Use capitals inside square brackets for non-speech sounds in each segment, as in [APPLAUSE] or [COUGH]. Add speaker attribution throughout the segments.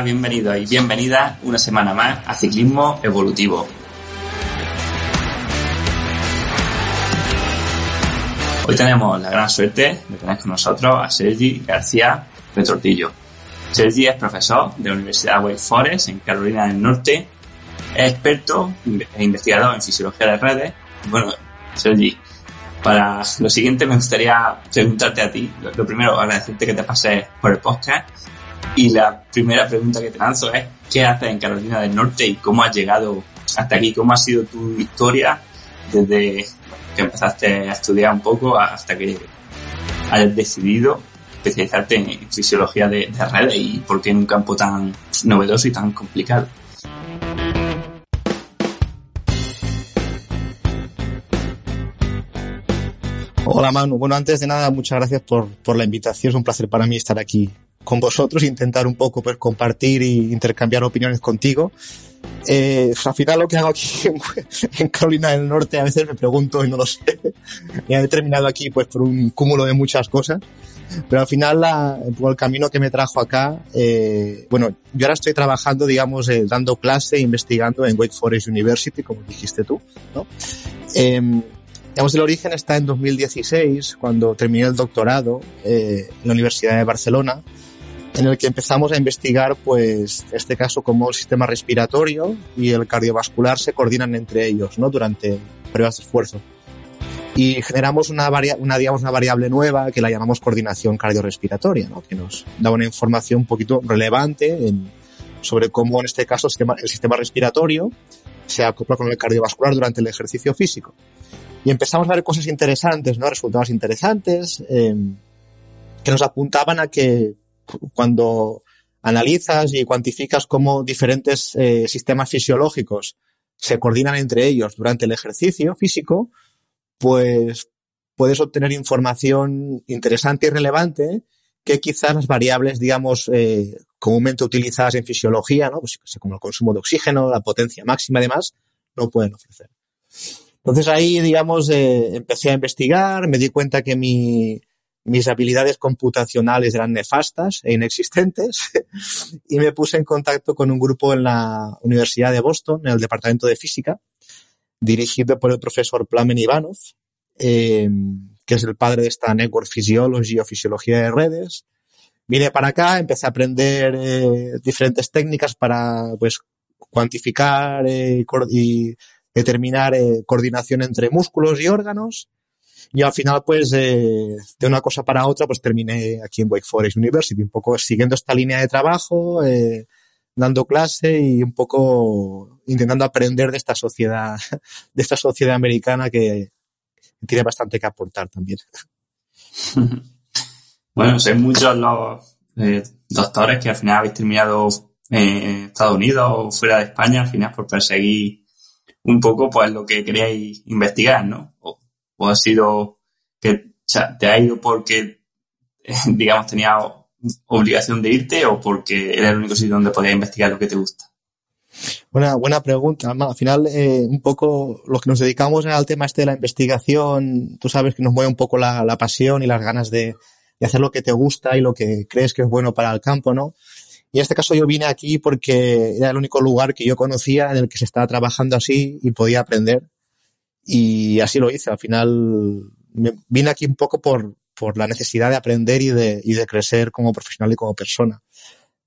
Speaker 1: Hola, bienvenidos y bienvenidas una semana más a Ciclismo Evolutivo. Hoy tenemos la gran suerte de tener con nosotros a Sergi García Retortillo. Sergi es profesor de la Universidad Wake Forest en Carolina del Norte, es experto e investigador en fisiología de redes. Bueno, Sergi, para lo siguiente me gustaría preguntarte a ti. Lo primero, agradecerte que te pases por el podcast y la primera pregunta que te lanzo es, ¿qué haces en Carolina del Norte y cómo has llegado hasta aquí? ¿Cómo ha sido tu historia desde que empezaste a estudiar un poco hasta que hayas decidido especializarte en fisiología de, de redes y por qué en un campo tan novedoso y tan complicado?
Speaker 2: Hola Manu, bueno antes de nada muchas gracias por, por la invitación, es un placer para mí estar aquí con vosotros, intentar un poco pues, compartir e intercambiar opiniones contigo. Eh, al final lo que hago aquí [LAUGHS] en, Carolina del Norte a veces me pregunto y no lo sé. y he terminado aquí pues por un cúmulo de muchas cosas. Pero al final la, el camino que me trajo acá, eh, bueno, yo ahora estoy trabajando, digamos, eh, dando clase, investigando en Wake Forest University, como dijiste tú, ¿no? Eh, Digamos, el origen está en 2016, cuando terminé el doctorado eh, en la Universidad de Barcelona, en el que empezamos a investigar, pues, este caso, cómo el sistema respiratorio y el cardiovascular se coordinan entre ellos, ¿no? Durante pruebas de esfuerzo. Y generamos una, una, digamos, una variable nueva que la llamamos coordinación cardiorrespiratoria, ¿no? Que nos da una información un poquito relevante en, sobre cómo, en este caso, el sistema, el sistema respiratorio se acopla con el cardiovascular durante el ejercicio físico. Y empezamos a ver cosas interesantes, ¿no? Resultados interesantes, eh, que nos apuntaban a que cuando analizas y cuantificas cómo diferentes eh, sistemas fisiológicos se coordinan entre ellos durante el ejercicio físico, pues puedes obtener información interesante y relevante que quizás las variables, digamos, eh, comúnmente utilizadas en fisiología, ¿no? Pues, como el consumo de oxígeno, la potencia máxima y demás, no pueden ofrecer. Entonces ahí, digamos, eh, empecé a investigar, me di cuenta que mi, mis habilidades computacionales eran nefastas e inexistentes [LAUGHS] y me puse en contacto con un grupo en la Universidad de Boston, en el Departamento de Física, dirigido por el profesor Plamen Ivanov, eh, que es el padre de esta Network Physiology o Fisiología de Redes. Vine para acá, empecé a aprender eh, diferentes técnicas para pues cuantificar eh, y determinar eh, coordinación entre músculos y órganos. Y al final, pues, eh, de una cosa para otra, pues terminé aquí en Wake Forest University, un poco siguiendo esta línea de trabajo, eh, dando clase y un poco intentando aprender de esta sociedad, [LAUGHS] de esta sociedad americana que tiene bastante que aportar también. [LAUGHS]
Speaker 1: Bueno, sois muchos los eh, doctores que al final habéis terminado en Estados Unidos o fuera de España, al final por perseguir un poco pues lo que queríais investigar, ¿no? Ha sido que o te ha ido porque, [LAUGHS] digamos, tenía obligación de irte o porque era el único sitio donde podías investigar lo que te gusta.
Speaker 2: Buena, buena pregunta. Al final, eh, un poco los que nos dedicamos al tema este de la investigación, tú sabes que nos mueve un poco la, pasión y las ganas de hacer lo que te gusta y lo que crees que es bueno para el campo, ¿no? Y en este caso yo vine aquí porque era el único lugar que yo conocía en el que se estaba trabajando así y podía aprender. Y así lo hice. Al final vine aquí un poco por, por la necesidad de aprender y de, y de crecer como profesional y como persona.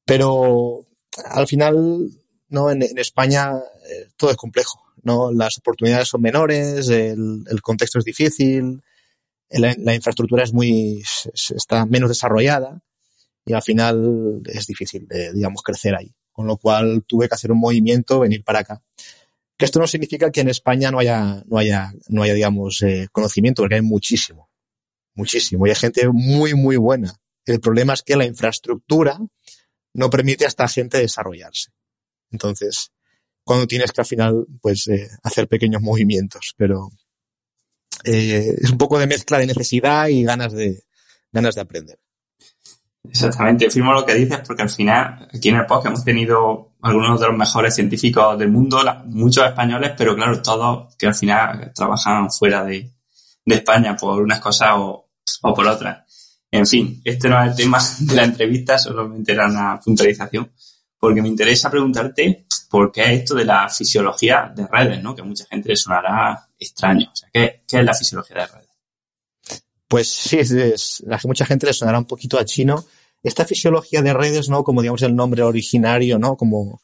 Speaker 2: Pero al final, no, en, España eh, todo es complejo, ¿no? Las oportunidades son menores, el, el contexto es difícil, la, la, infraestructura es muy, está menos desarrollada y al final es difícil, de, digamos, crecer ahí. Con lo cual tuve que hacer un movimiento, venir para acá. Que esto no significa que en España no haya, no haya, no haya, digamos, eh, conocimiento, porque hay muchísimo, muchísimo. Y hay gente muy, muy buena. El problema es que la infraestructura no permite a esta gente desarrollarse. Entonces, cuando tienes que al final, pues, eh, hacer pequeños movimientos, pero eh, es un poco de mezcla de necesidad y ganas de, ganas de aprender.
Speaker 1: Exactamente, firmo lo que dices porque al final aquí en el podcast hemos tenido algunos de los mejores científicos del mundo, muchos españoles, pero claro, todos que al final trabajan fuera de, España por unas cosas o, o, por otras. En fin, este no es el tema [LAUGHS] de la entrevista, solamente era una puntualización. porque me interesa preguntarte por qué es esto de la fisiología de redes, ¿no? Que a mucha gente le sonará extraño. O sea, ¿qué, qué es la fisiología de redes?
Speaker 2: Pues sí, es, es, a mucha gente le sonará un poquito a chino. Esta fisiología de redes, ¿no? Como digamos el nombre originario, ¿no? Como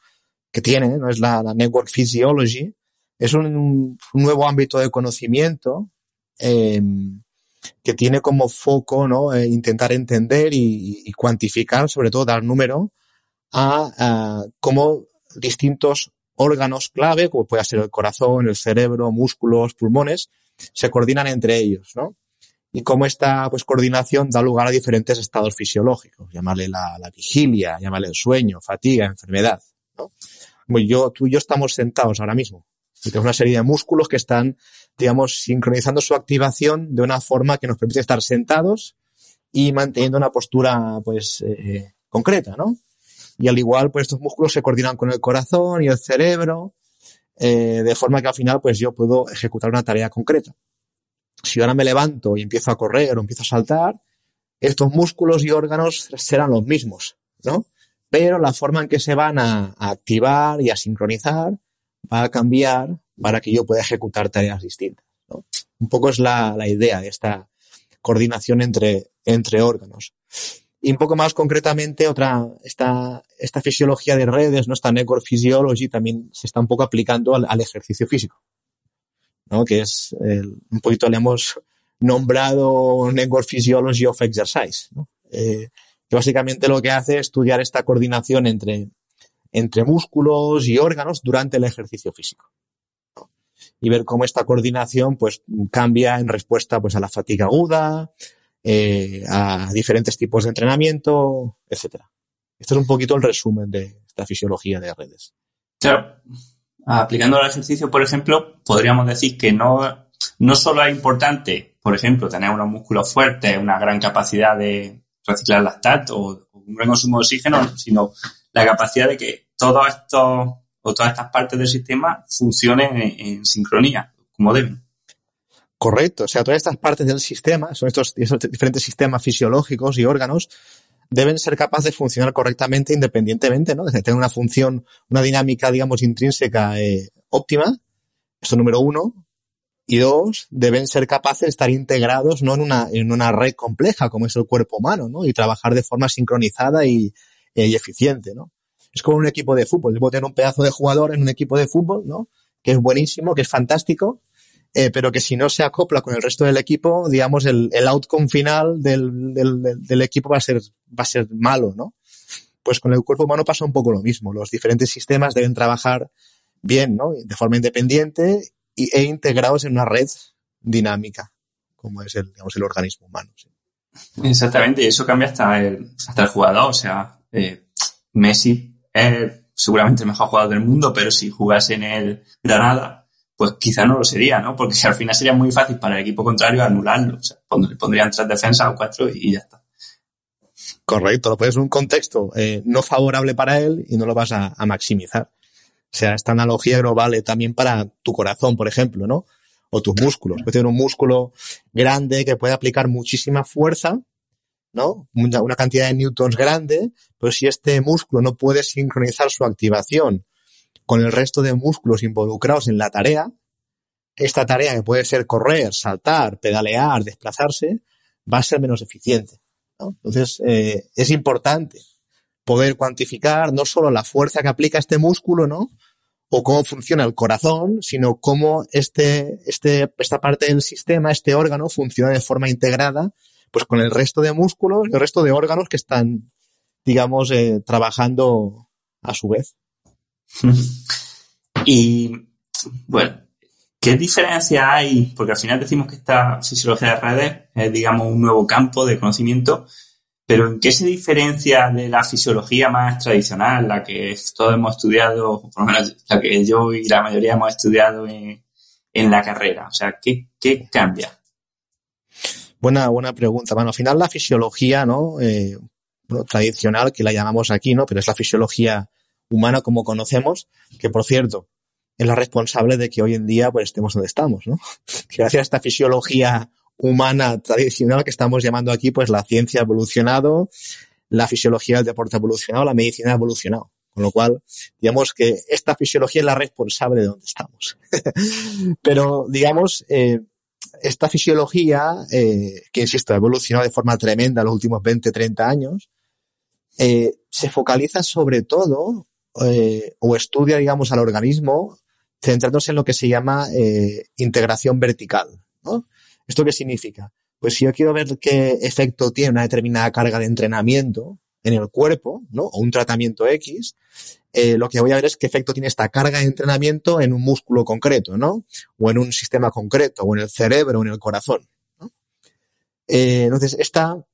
Speaker 2: que tiene, ¿no? Es la, Network Physiology. Es un, nuevo ámbito de conocimiento eh, que tiene como foco, ¿no? Eh, intentar entender y, cuantificar, sobre todo dar número a, a cómo distintos órganos clave, como puede ser el corazón, el cerebro, músculos, pulmones, se coordinan entre ellos, ¿no? Y cómo esta pues, coordinación da lugar a diferentes estados fisiológicos, llamarle la, la vigilia, llamarle el sueño, fatiga, enfermedad. ¿no? Yo, tú y yo estamos sentados ahora mismo y tenemos una serie de músculos que están, digamos, sincronizando su activación de una forma que nos permite estar sentados y manteniendo una postura, pues, eh, concreta, ¿no? Y al igual, pues estos músculos se coordinan con el corazón y el cerebro, eh, de forma que al final, pues yo puedo ejecutar una tarea concreta si ahora me levanto y empiezo a correr o empiezo a saltar, estos músculos y órganos serán los mismos, ¿no? Pero la forma en que se van a, activar y a sincronizar va a cambiar para que yo pueda ejecutar tareas distintas, ¿no? Un poco es la, idea de esta coordinación entre, órganos. Y un poco más concretamente, otra, esta, esta fisiología de redes, ¿no? Esta Network Physiology también se está un poco aplicando al ejercicio físico. ¿No? que es el, un poquito le hemos nombrado Network Physiology of Exercise, eh, que básicamente lo que hace es estudiar esta coordinación entre, entre músculos y órganos durante el ejercicio físico. Y ver cómo esta coordinación pues cambia en respuesta pues a la fatiga aguda, eh, a diferentes tipos de entrenamiento, etcétera. Esto es un poquito el resumen de esta fisiología de redes.
Speaker 1: Claro aplicando al ejercicio, por ejemplo, podríamos decir que no, no solo es importante, por ejemplo, tener unos músculos fuertes, una gran capacidad de reciclar lactato o, un gran consumo de oxígeno, sino la capacidad de que todos estos o todas estas partes del sistema funcionen en, sincronía, como deben.
Speaker 2: Correcto. O sea, todas estas partes del sistema, son estos diferentes sistemas fisiológicos y órganos, deben ser capaces de funcionar correctamente independientemente, ¿no? De tener una función, una dinámica, digamos, intrínseca eh, óptima. Esto número uno. Y dos, deben ser capaces de estar integrados, ¿no? En una, en una red compleja como es el cuerpo humano, ¿no? Y trabajar de forma sincronizada y, eh, y eficiente, ¿no? Es como un equipo de fútbol. Debo tener un pedazo de jugador en un equipo de fútbol, ¿no? Que es buenísimo, que es fantástico, eh, pero que si no se acopla con el resto del equipo, digamos, el, el outcome final del, del, del, equipo va a ser, va a ser malo, ¿no? Pues con el cuerpo humano pasa un poco lo mismo. Los diferentes sistemas deben trabajar bien, ¿no? De forma independiente y, e integrados en una red dinámica, como es el, digamos, el organismo humano. ¿sí?
Speaker 1: Exactamente, y eso cambia hasta el, hasta el jugador. O sea, eh, Messi es seguramente el mejor jugador del mundo, pero si jugase en el Granada, pues quizá no lo sería, ¿no? Porque al final sería muy fácil para el equipo contrario anularlo. O sea, le pondrían tres defensas o cuatro y ya está.
Speaker 2: Correcto, lo pones en un contexto eh, no favorable para él y no lo vas a, a, maximizar. O sea, esta analogía no vale también para tu corazón, por ejemplo, ¿no? O tus músculos. Puedes tener un músculo grande que puede aplicar muchísima fuerza, ¿no? Una, una cantidad de newtons grande, pero si este músculo no puede sincronizar su activación con el resto de músculos involucrados en la tarea, esta tarea que puede ser correr, saltar, pedalear, desplazarse, va a ser menos eficiente. Entonces, eh, es importante poder cuantificar no solo la fuerza que aplica este músculo, ¿no? O cómo funciona el corazón, sino cómo este, este, esta parte del sistema, este órgano, funciona de forma integrada, pues con el resto de músculos, el resto de órganos que están, digamos, eh, trabajando a su vez.
Speaker 1: Y bueno, ¿qué diferencia hay? Porque al final decimos que esta fisiología de redes es, digamos, un nuevo campo de conocimiento, pero ¿en qué se diferencia de la fisiología más tradicional, la que todos hemos estudiado, por lo menos la que yo y la mayoría hemos estudiado en, en la carrera? O sea, ¿qué, qué cambia?
Speaker 2: Buena, buena pregunta. Bueno, al final la fisiología, ¿no? Eh, tradicional, que la llamamos aquí, ¿no? Pero es la fisiología humana como conocemos, que por cierto, es la responsable de que hoy en día pues estemos donde estamos, ¿no? [LAUGHS] Gracias a esta fisiología humana tradicional que estamos llamando aquí, pues la ciencia ha evolucionado, la fisiología del deporte ha evolucionado, la medicina ha evolucionado. Con lo cual, digamos que esta fisiología es la responsable de donde estamos. [LAUGHS] Pero, digamos, eh, esta fisiología, eh, que insisto, ha evolucionado de forma tremenda en los últimos 20, 30 años, eh, se focaliza sobre todo, eh, o estudia, digamos, al organismo, centrándose en lo que se llama eh, integración vertical. ¿no? ¿Esto qué significa? Pues si yo quiero ver qué efecto tiene una determinada carga de entrenamiento en el cuerpo, ¿no? O un tratamiento X, eh, lo que voy a ver es qué efecto tiene esta carga de entrenamiento en un músculo concreto, ¿no? O en un sistema concreto, o en el cerebro, o en el corazón. ¿no? Eh, entonces, esta,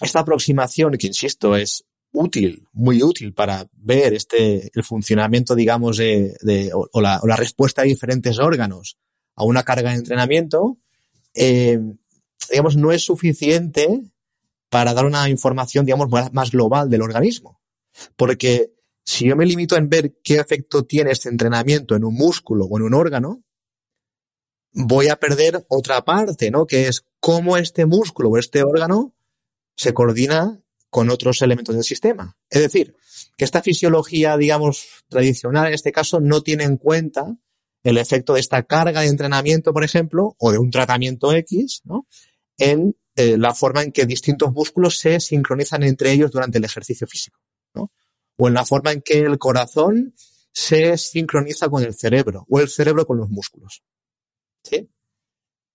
Speaker 2: esta aproximación, que insisto, es útil, muy útil para ver este, el funcionamiento, digamos, de, de o, la, o, la, respuesta de diferentes órganos a una carga de entrenamiento, eh, digamos, no es suficiente para dar una información, digamos, más global del organismo. Porque si yo me limito en ver qué efecto tiene este entrenamiento en un músculo o en un órgano, voy a perder otra parte, ¿no? Que es cómo este músculo o este órgano se coordina con otros elementos del sistema. Es decir, que esta fisiología, digamos, tradicional en este caso no tiene en cuenta el efecto de esta carga de entrenamiento, por ejemplo, o de un tratamiento X, ¿no? En eh, la forma en que distintos músculos se sincronizan entre ellos durante el ejercicio físico, ¿no? O en la forma en que el corazón se sincroniza con el cerebro, o el cerebro con los músculos. ¿Sí?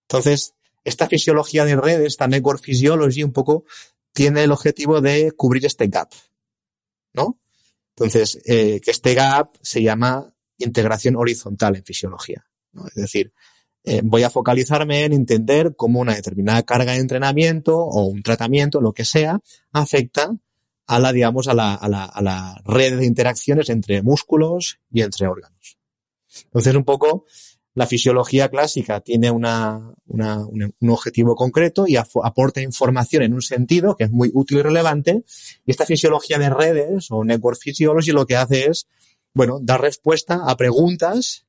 Speaker 2: Entonces, esta fisiología de redes, esta network physiology, un poco tiene el objetivo de cubrir este gap, ¿no? Entonces, eh, que este gap se llama integración horizontal en fisiología, ¿no? Es decir, eh, voy a focalizarme en entender cómo una determinada carga de entrenamiento o un tratamiento, lo que sea, afecta a la, digamos, a la, a la, a la red de interacciones entre músculos y entre órganos. Entonces, un poco, la fisiología clásica tiene una, una, un, un, objetivo concreto y aporta información en un sentido que es muy útil y relevante. Y esta fisiología de redes o network physiology lo que hace es, bueno, dar respuesta a preguntas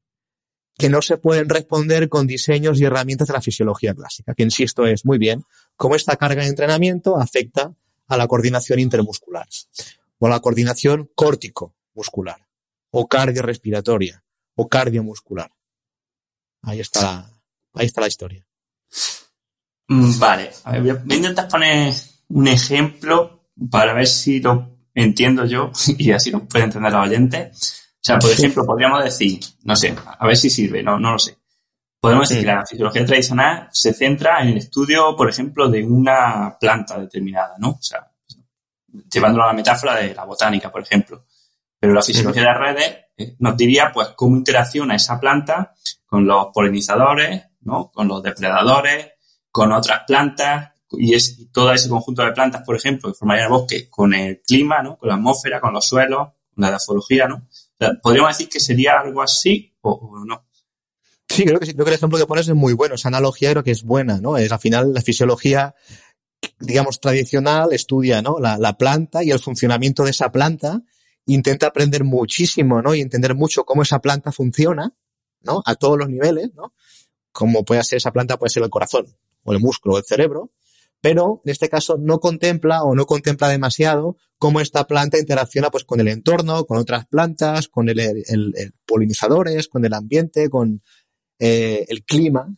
Speaker 2: que no se pueden responder con diseños y herramientas de la fisiología clásica, que insisto es muy bien cómo esta carga de entrenamiento afecta a la coordinación intermuscular o a la coordinación córtico-muscular o cardiorrespiratoria o cardiomuscular. Ahí está la, ahí está la historia.
Speaker 1: Vale, a ver, voy a intentar poner un ejemplo para ver si lo entiendo yo [LAUGHS] y así lo puede entender la oyente. O sea, por ejemplo, podríamos decir, no sé, a ver si sirve, no, no lo sé. Podemos decir que la fisiología tradicional se centra en el estudio, por ejemplo, de una planta determinada, ¿no? O sea, llevándolo a la metáfora de la botánica, por ejemplo. Pero la fisiología de las redes eh, nos diría, pues, cómo interacciona esa planta con los polinizadores, ¿no? Con los depredadores, con otras plantas, y es todo ese conjunto de plantas, por ejemplo, que formaría el bosque, con el clima, ¿no? Con la atmósfera, con los suelos, con la dafología, ¿no? ¿Podríamos decir que sería algo así o, no?
Speaker 2: Sí, creo que. Creo que el ejemplo que pones es muy bueno. Esa analogía creo que es buena, ¿no? Es al final la fisiología, digamos, tradicional estudia, ¿no? La, la planta y el funcionamiento de esa planta. Intenta aprender muchísimo, ¿no? Y entender mucho cómo esa planta funciona, ¿no? A todos los niveles, ¿no? Como puede ser esa planta, puede ser el corazón, o el músculo, o el cerebro, pero en este caso no contempla o no contempla demasiado cómo esta planta interacciona pues con el entorno, con otras plantas, con el, el, el polinizadores, con el ambiente, con eh, el clima.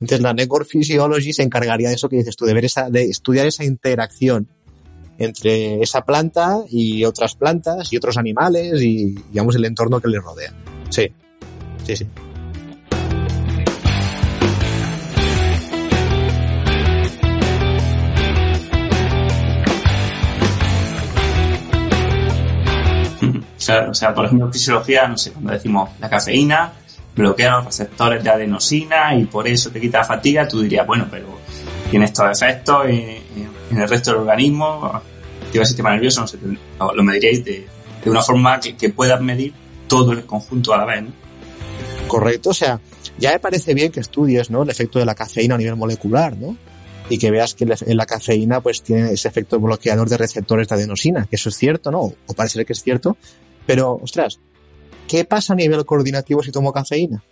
Speaker 2: Entonces la Network se encargaría de eso que dices tú, de ver esa, de estudiar esa interacción entre esa planta y otras plantas y otros animales y digamos el entorno que les rodea. Sí, sí, sí.
Speaker 1: O sea, por ejemplo, en fisiología, no sé, cuando decimos la cafeína bloquea los receptores de adenosina y por eso te quita la fatiga, tú dirías, bueno, pero tiene estos efectos en, el resto del organismo, activa el sistema nervioso, no sé, lo mediríais de, de una forma que, que, puedas medir todo el conjunto a la vez, ¿no?
Speaker 2: Correcto, o sea, ya me parece bien que estudies, ¿no? El efecto de la cafeína a nivel molecular, ¿no? Y que veas que la cafeína pues tiene ese efecto bloqueador de receptores de adenosina, que eso es cierto, ¿no? O parece que es cierto, pero, ostras, ¿qué pasa a nivel coordinativo si tomo cafeína?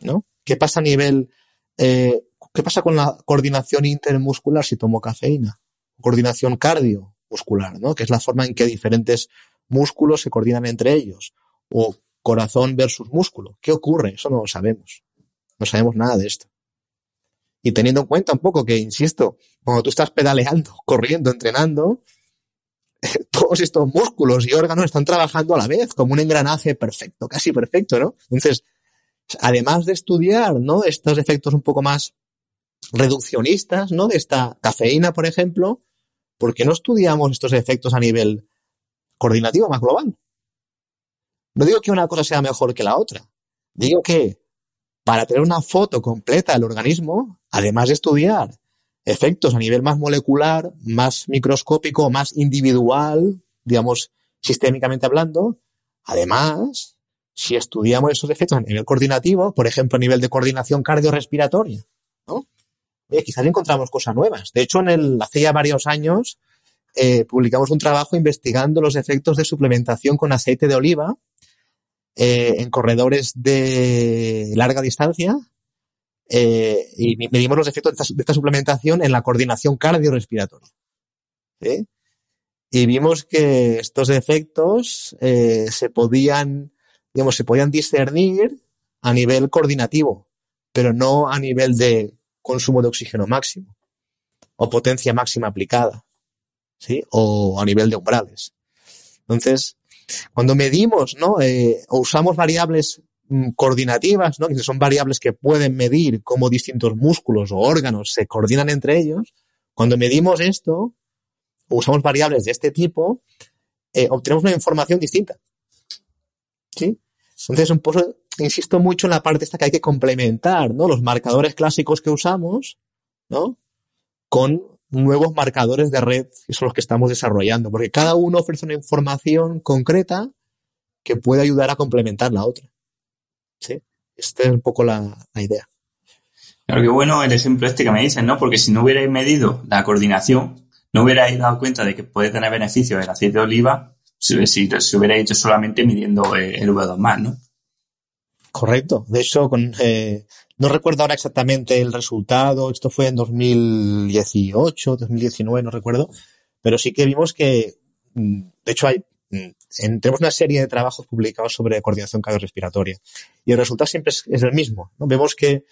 Speaker 2: ¿No? ¿Qué pasa a nivel, eh, qué pasa con la coordinación intermuscular si tomo cafeína? Coordinación cardiomuscular, ¿no? Que es la forma en que diferentes músculos se coordinan entre ellos o corazón versus músculo. ¿Qué ocurre? Eso no lo sabemos. No sabemos nada de esto. Y teniendo en cuenta un poco que, insisto, cuando tú estás pedaleando, [LAUGHS] corriendo, entrenando, [LAUGHS] todos estos músculos y órganos están trabajando a la vez, como un engranaje perfecto, casi perfecto, ¿no? Entonces, además de estudiar, ¿no? Estos efectos un poco más reduccionistas, ¿no? De esta cafeína, por ejemplo, ¿por qué no estudiamos estos efectos a nivel coordinativo más global? No digo que una cosa sea mejor que la otra. Digo que para tener una foto completa del organismo, además de estudiar efectos a nivel más molecular, más microscópico, más individual, digamos, sistémicamente hablando, además, si estudiamos esos efectos a nivel coordinativo, por ejemplo, a nivel de coordinación cardiorrespiratoria, ¿no? Eh, quizás encontramos cosas nuevas. De hecho, en el, hace ya varios años eh, publicamos un trabajo investigando los efectos de suplementación con aceite de oliva eh, en corredores de larga distancia eh, y medimos los efectos de esta, suplementación en la coordinación cardiorrespiratoria. Y vimos que estos efectos eh, se podían, digamos, se podían discernir a nivel coordinativo, pero no a nivel de consumo de oxígeno máximo o potencia máxima aplicada, ¿sí? O a nivel de umbrales. Entonces, cuando medimos, ¿no? Eh, o usamos variables mm, coordinativas, ¿no? Que son variables que pueden medir cómo distintos músculos o órganos se coordinan entre ellos. Cuando medimos esto, o usamos variables de este tipo, eh, obtenemos una información distinta. ¿Sí? Entonces, insisto mucho en la parte esta que hay que complementar, ¿no? Los marcadores clásicos que usamos, ¿no? Con nuevos marcadores de red, que son los que estamos desarrollando, porque cada uno ofrece una información concreta que puede ayudar a complementar la otra. ¿Sí? Esta es un poco la, idea.
Speaker 1: Claro, que bueno el ejemplo este que me dices, ¿no? Porque si no hubierais medido la coordinación, no hubierais dado cuenta de que puede tener beneficios el aceite de oliva si, si, si hubierais hecho solamente midiendo el V2 más, ¿no?
Speaker 2: Correcto. De hecho, con, eh, no recuerdo ahora exactamente el resultado, esto fue en 2018, 2019, no recuerdo, pero sí que vimos que, mm, de hecho, hay, mm, tenemos una serie de trabajos publicados sobre coordinación cardiorrespiratoria y el resultado siempre es, el mismo. ¿no? Vemos que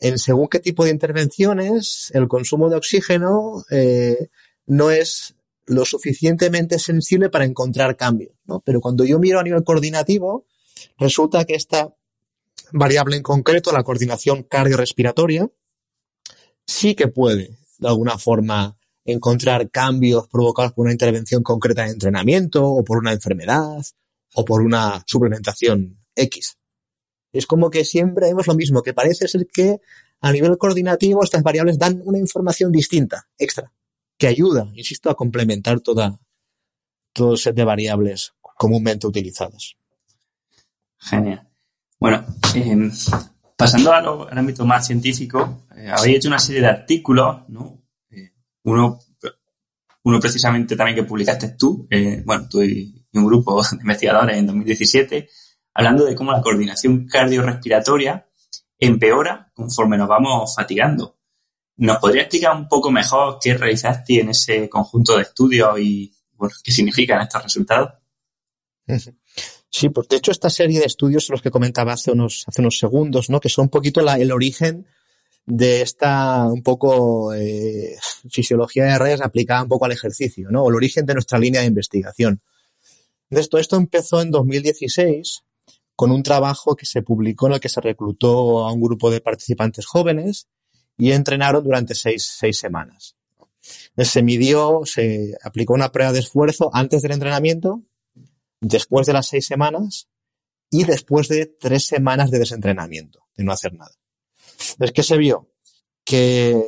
Speaker 2: en según qué tipo de intervenciones, el consumo de oxígeno eh, no es lo suficientemente sensible para encontrar cambios. ¿no? Pero cuando yo miro a nivel coordinativo, resulta que esta variable en concreto, la coordinación cardiorrespiratoria, sí que puede, de alguna forma, encontrar cambios provocados por una intervención concreta de entrenamiento o por una enfermedad o por una suplementación X. Es como que siempre vemos lo mismo, que parece ser que a nivel coordinativo estas variables dan una información distinta, extra, que ayuda, insisto, a complementar toda, todo el set de variables comúnmente utilizadas.
Speaker 1: Genial. Bueno, em, pasando al ámbito más científico, eh, habéis hecho una serie de artículos, ¿no? Eh, uno, uno precisamente también que publicaste tú, eh, bueno, tú y, un grupo [LAUGHS] de investigadores en 2017, hablando de cómo la coordinación cardiorrespiratoria empeora conforme nos vamos fatigando. ¿Nos podría explicar un poco mejor qué realizaste en ese conjunto de estudios y bueno, qué significan estos resultados? [LAUGHS]
Speaker 2: Sí, pues de hecho esta serie de estudios los que comentaba hace unos, hace unos segundos, ¿no? Que son un poquito el origen de esta un poco eh, fisiología de redes aplicada un poco al ejercicio, ¿no? O el origen de nuestra línea de investigación. Entonces, todo esto empezó en 2016 con un trabajo que se publicó en el que se reclutó a un grupo de participantes jóvenes y entrenaron durante seis, seis semanas. Se midió, se aplicó una prueba de esfuerzo antes del entrenamiento después de las seis semanas y después de tres semanas de desentrenamiento, de no hacer nada. Entonces, ¿qué se vio? Que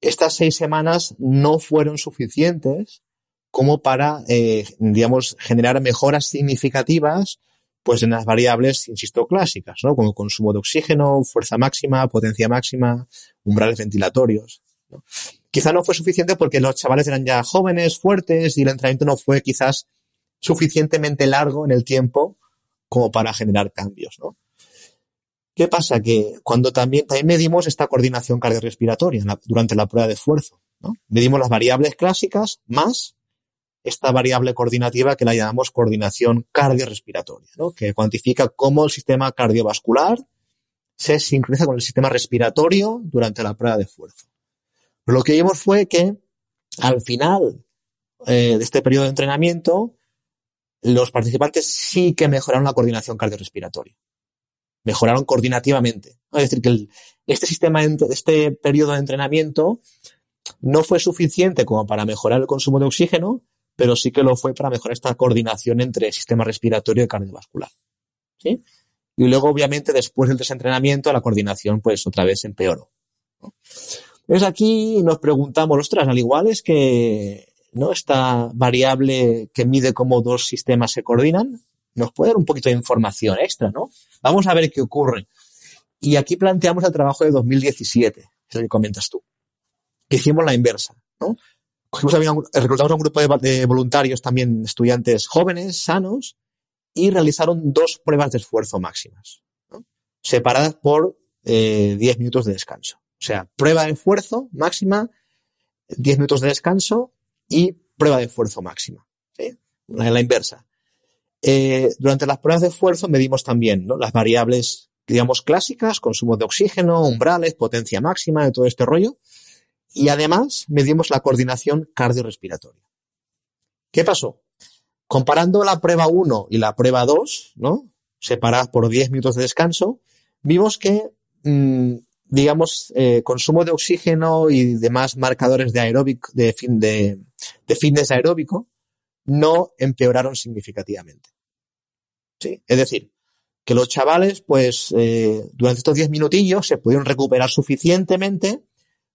Speaker 2: estas seis semanas no fueron suficientes como para, eh, digamos, generar mejoras significativas pues en las variables, insisto, clásicas, ¿no? Como consumo de oxígeno, fuerza máxima, potencia máxima, umbrales ventilatorios. Quizá no fue suficiente porque los chavales eran ya jóvenes, fuertes y el entrenamiento no fue quizás suficientemente largo en el tiempo como para generar cambios, ¿no? ¿Qué pasa? Que cuando también, también medimos esta coordinación cardiorrespiratoria durante la prueba de esfuerzo. Medimos las variables clásicas más esta variable coordinativa que la llamamos coordinación cardiorrespiratoria, ¿no? que cuantifica cómo el sistema cardiovascular se sincroniza con el sistema respiratorio durante la prueba de esfuerzo. lo que vimos fue que al final eh, de este periodo de entrenamiento, los participantes sí que mejoraron la coordinación cardiorrespiratoria. Mejoraron coordinativamente. Es decir, que este sistema, este periodo de entrenamiento no fue suficiente como para mejorar el consumo de oxígeno, pero sí que lo fue para mejorar esta coordinación entre sistema respiratorio y cardiovascular. ¿Sí? Y luego, obviamente, después del desentrenamiento, la coordinación, pues, otra vez empeoró. Entonces aquí nos preguntamos, ostras, al igual es que, ¿no? Esta variable que mide cómo dos sistemas se coordinan, nos puede dar un poquito de información extra, ¿no? Vamos a ver qué ocurre. Y aquí planteamos el trabajo de 2017, es lo que comentas tú. Hicimos la inversa, ¿no? reclutamos a un grupo de, voluntarios también, estudiantes jóvenes, sanos, y realizaron dos pruebas de esfuerzo máximas, separadas por eh, 10 minutos de descanso. O sea, prueba de esfuerzo máxima, 10 minutos de descanso y prueba de esfuerzo máxima. ¿sí? La, inversa. Eh, durante las pruebas de esfuerzo medimos también ¿no? las variables, digamos, clásicas, consumo de oxígeno, umbrales, potencia máxima, de todo este rollo. Y además medimos la coordinación cardiorrespiratoria. ¿Qué pasó? Comparando la prueba 1 y la prueba 2, ¿no? separadas por 10 minutos de descanso, vimos que mmm, digamos, eh, consumo de oxígeno y demás marcadores de aeróbico, de, fin, de, de fitness aeróbico, no empeoraron significativamente. ¿Sí? Es decir, que los chavales, pues, eh, durante estos 10 minutillos se pudieron recuperar suficientemente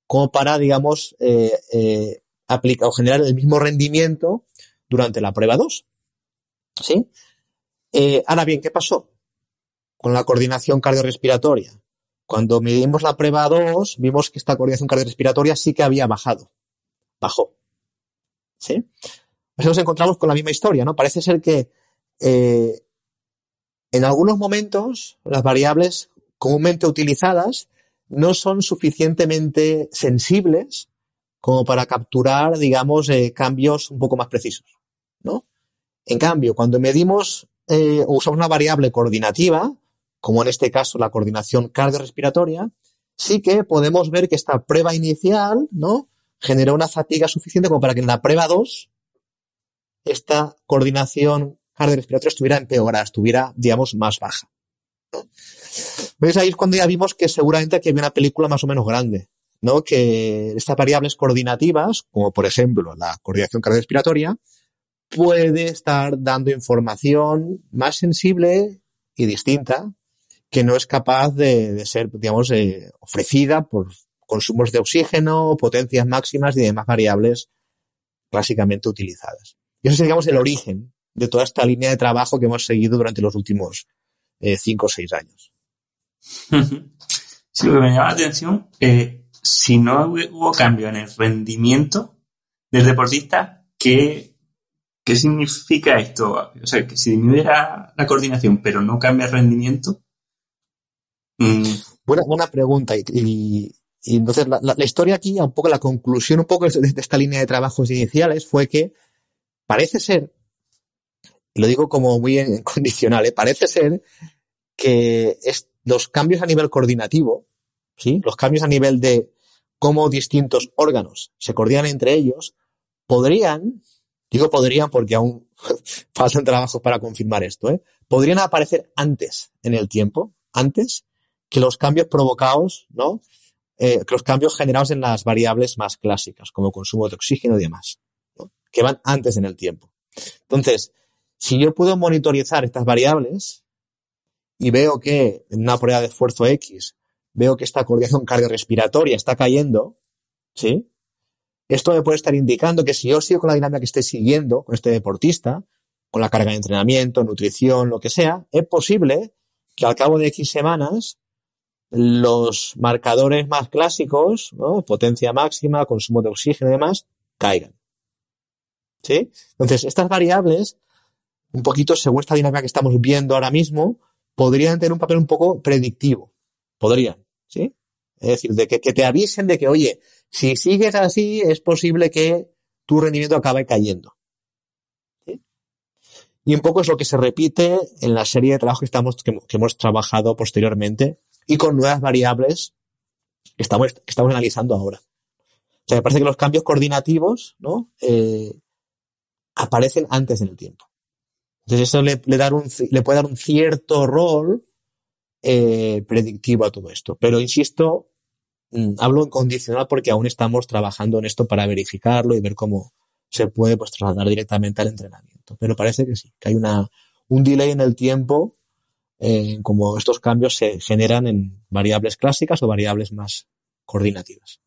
Speaker 2: como para, digamos, eh, eh, aplicar o generar el mismo rendimiento durante la prueba 2. ¿Sí? Ahora bien, ¿qué pasó? Con la coordinación cardiorrespiratoria. Cuando medimos la prueba 2, vimos que esta coordinación cardiorrespiratoria sí que había bajado. Bajó. ¿Sí? Pues nos encontramos con la misma historia, ¿no? Parece ser que eh, en algunos momentos las variables comúnmente utilizadas no son suficientemente sensibles como para capturar, digamos, eh, cambios un poco más precisos, ¿no? En cambio, cuando medimos eh, o usamos una variable coordinativa, como en este caso la coordinación cardiorrespiratoria, sí que podemos ver que esta prueba inicial, ¿no? Generó una fatiga suficiente como para que en la prueba 2 esta coordinación cardiorrespiratoria estuviera empeorada, estuviera, digamos, más baja. ¿no? Ahí es cuando ya vimos que seguramente aquí había una película más o menos grande, ¿no? Que estas variables coordinativas, como por ejemplo la coordinación cardiorrespiratoria, puede estar dando información más sensible y distinta que no es capaz de, de ser, digamos, eh, ofrecida por consumos de oxígeno, potencias máximas y demás variables clásicamente utilizadas. Y eso es, digamos, el origen de toda esta línea de trabajo que hemos seguido durante los últimos eh, cinco o seis años.
Speaker 1: Sí, lo que me llama la atención, eh, si no hubo cambio en el rendimiento del deportista, ¿qué, ¿qué significa esto? O sea, que si disminuyera la coordinación pero no cambia el rendimiento,
Speaker 2: Mm. Buena, buena pregunta. Y, y, y entonces la, la, historia aquí, un poco la conclusión un poco de, de esta línea de trabajos iniciales fue que parece ser, y lo digo como muy en [LAUGHS] condicional, ¿eh? parece ser que es, los cambios a nivel coordinativo, ¿sí? los cambios a nivel de cómo distintos órganos se coordinan entre ellos, podrían, digo podrían porque aún [LAUGHS] faltan trabajos para confirmar esto, ¿eh? podrían aparecer antes en el tiempo, antes que los cambios provocados, ¿no? Eh, los cambios generados en las variables más clásicas, como consumo de oxígeno y demás, que van antes en el tiempo. Entonces, si yo puedo monitorizar estas variables y veo que en una prueba de esfuerzo X, veo que esta coordinación cardiorrespiratoria está cayendo, ¿sí? Esto me puede estar indicando que si yo sigo con la dinámica que estoy siguiendo con este deportista, con la carga de entrenamiento, nutrición, lo que sea, es posible que al cabo de X semanas los marcadores más clásicos, ¿no? potencia máxima, consumo de oxígeno y demás, caigan. ¿Sí? Entonces, estas variables, un poquito según esta dinámica que estamos viendo ahora mismo, podrían tener un papel un poco predictivo. Podrían, ¿sí? Es decir, de que, te avisen de que, oye, si sigues así, es posible que tu rendimiento acabe cayendo. Y un poco es lo que se repite en la serie de trabajos que, estamos, que, hemos trabajado posteriormente y con nuevas variables que estamos, estamos analizando ahora. O sea, me parece que los cambios coordinativos, ¿no? Eh, aparecen antes en el tiempo. Entonces eso le, le, dar un, le puede dar un cierto rol eh, predictivo a todo esto. Pero insisto, mm, hablo en condicional porque aún estamos trabajando en esto para verificarlo y ver cómo se puede pues, trasladar directamente al entrenamiento. Pero parece que sí, que hay una, un delay en el tiempo, eh, como estos cambios se generan en variables clásicas o variables más coordinativas.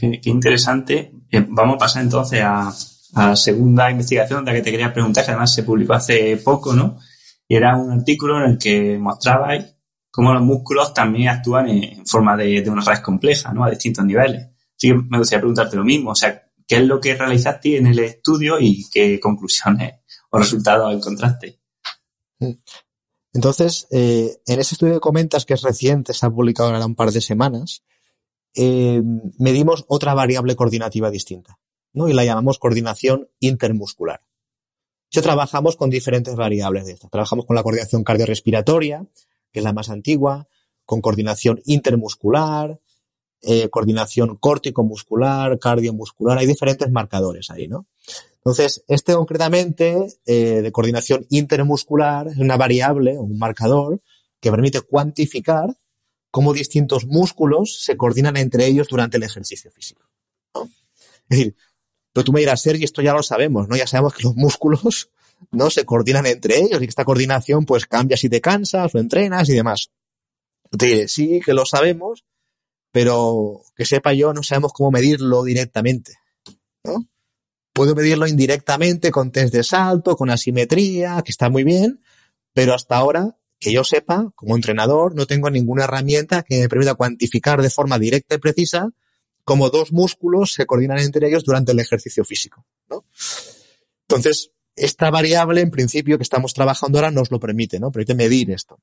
Speaker 1: Qué, interesante. Eh, vamos a pasar entonces a, a la segunda investigación de la que te quería preguntar, que además se publicó hace poco, ¿no? Y era un artículo en el que mostrabais cómo los músculos también actúan en forma de, de una red compleja, ¿no? A distintos niveles. Así que me gustaría preguntarte lo mismo, o sea, ¿qué es lo que realizaste en el estudio y qué conclusiones o resultados encontraste?
Speaker 2: Entonces, eh, en ese estudio que comentas, que es reciente, se ha publicado ahora un par de semanas, eh, medimos otra variable coordinativa distinta, ¿no? Y la llamamos coordinación intermuscular. Ya trabajamos con diferentes variables de estas. Trabajamos con la coordinación cardiorrespiratoria, que es la más antigua, con coordinación intermuscular, eh, coordinación córtico-muscular, cardiomuscular. Hay diferentes marcadores ahí, ¿no? Entonces, este concretamente eh, de coordinación intermuscular es una variable o un marcador que permite cuantificar cómo distintos músculos se coordinan entre ellos durante el ejercicio físico. ¿no? Es decir, pero tú me dirás, Sergi, esto ya lo sabemos, ¿no? Ya sabemos que los músculos no se coordinan entre ellos y que esta coordinación pues cambia si te cansas o entrenas y demás. Te diré, sí, que lo sabemos, pero que sepa yo, no sabemos cómo medirlo directamente, ¿no? Puedo medirlo indirectamente con test de salto, con asimetría, que está muy bien, pero hasta ahora, que yo sepa, como entrenador, no tengo ninguna herramienta que me permita cuantificar de forma directa y precisa como dos músculos se coordinan entre ellos durante el ejercicio físico. ¿no? Entonces, esta variable, en principio, que estamos trabajando ahora, nos lo permite, ¿no? Permite medir esto.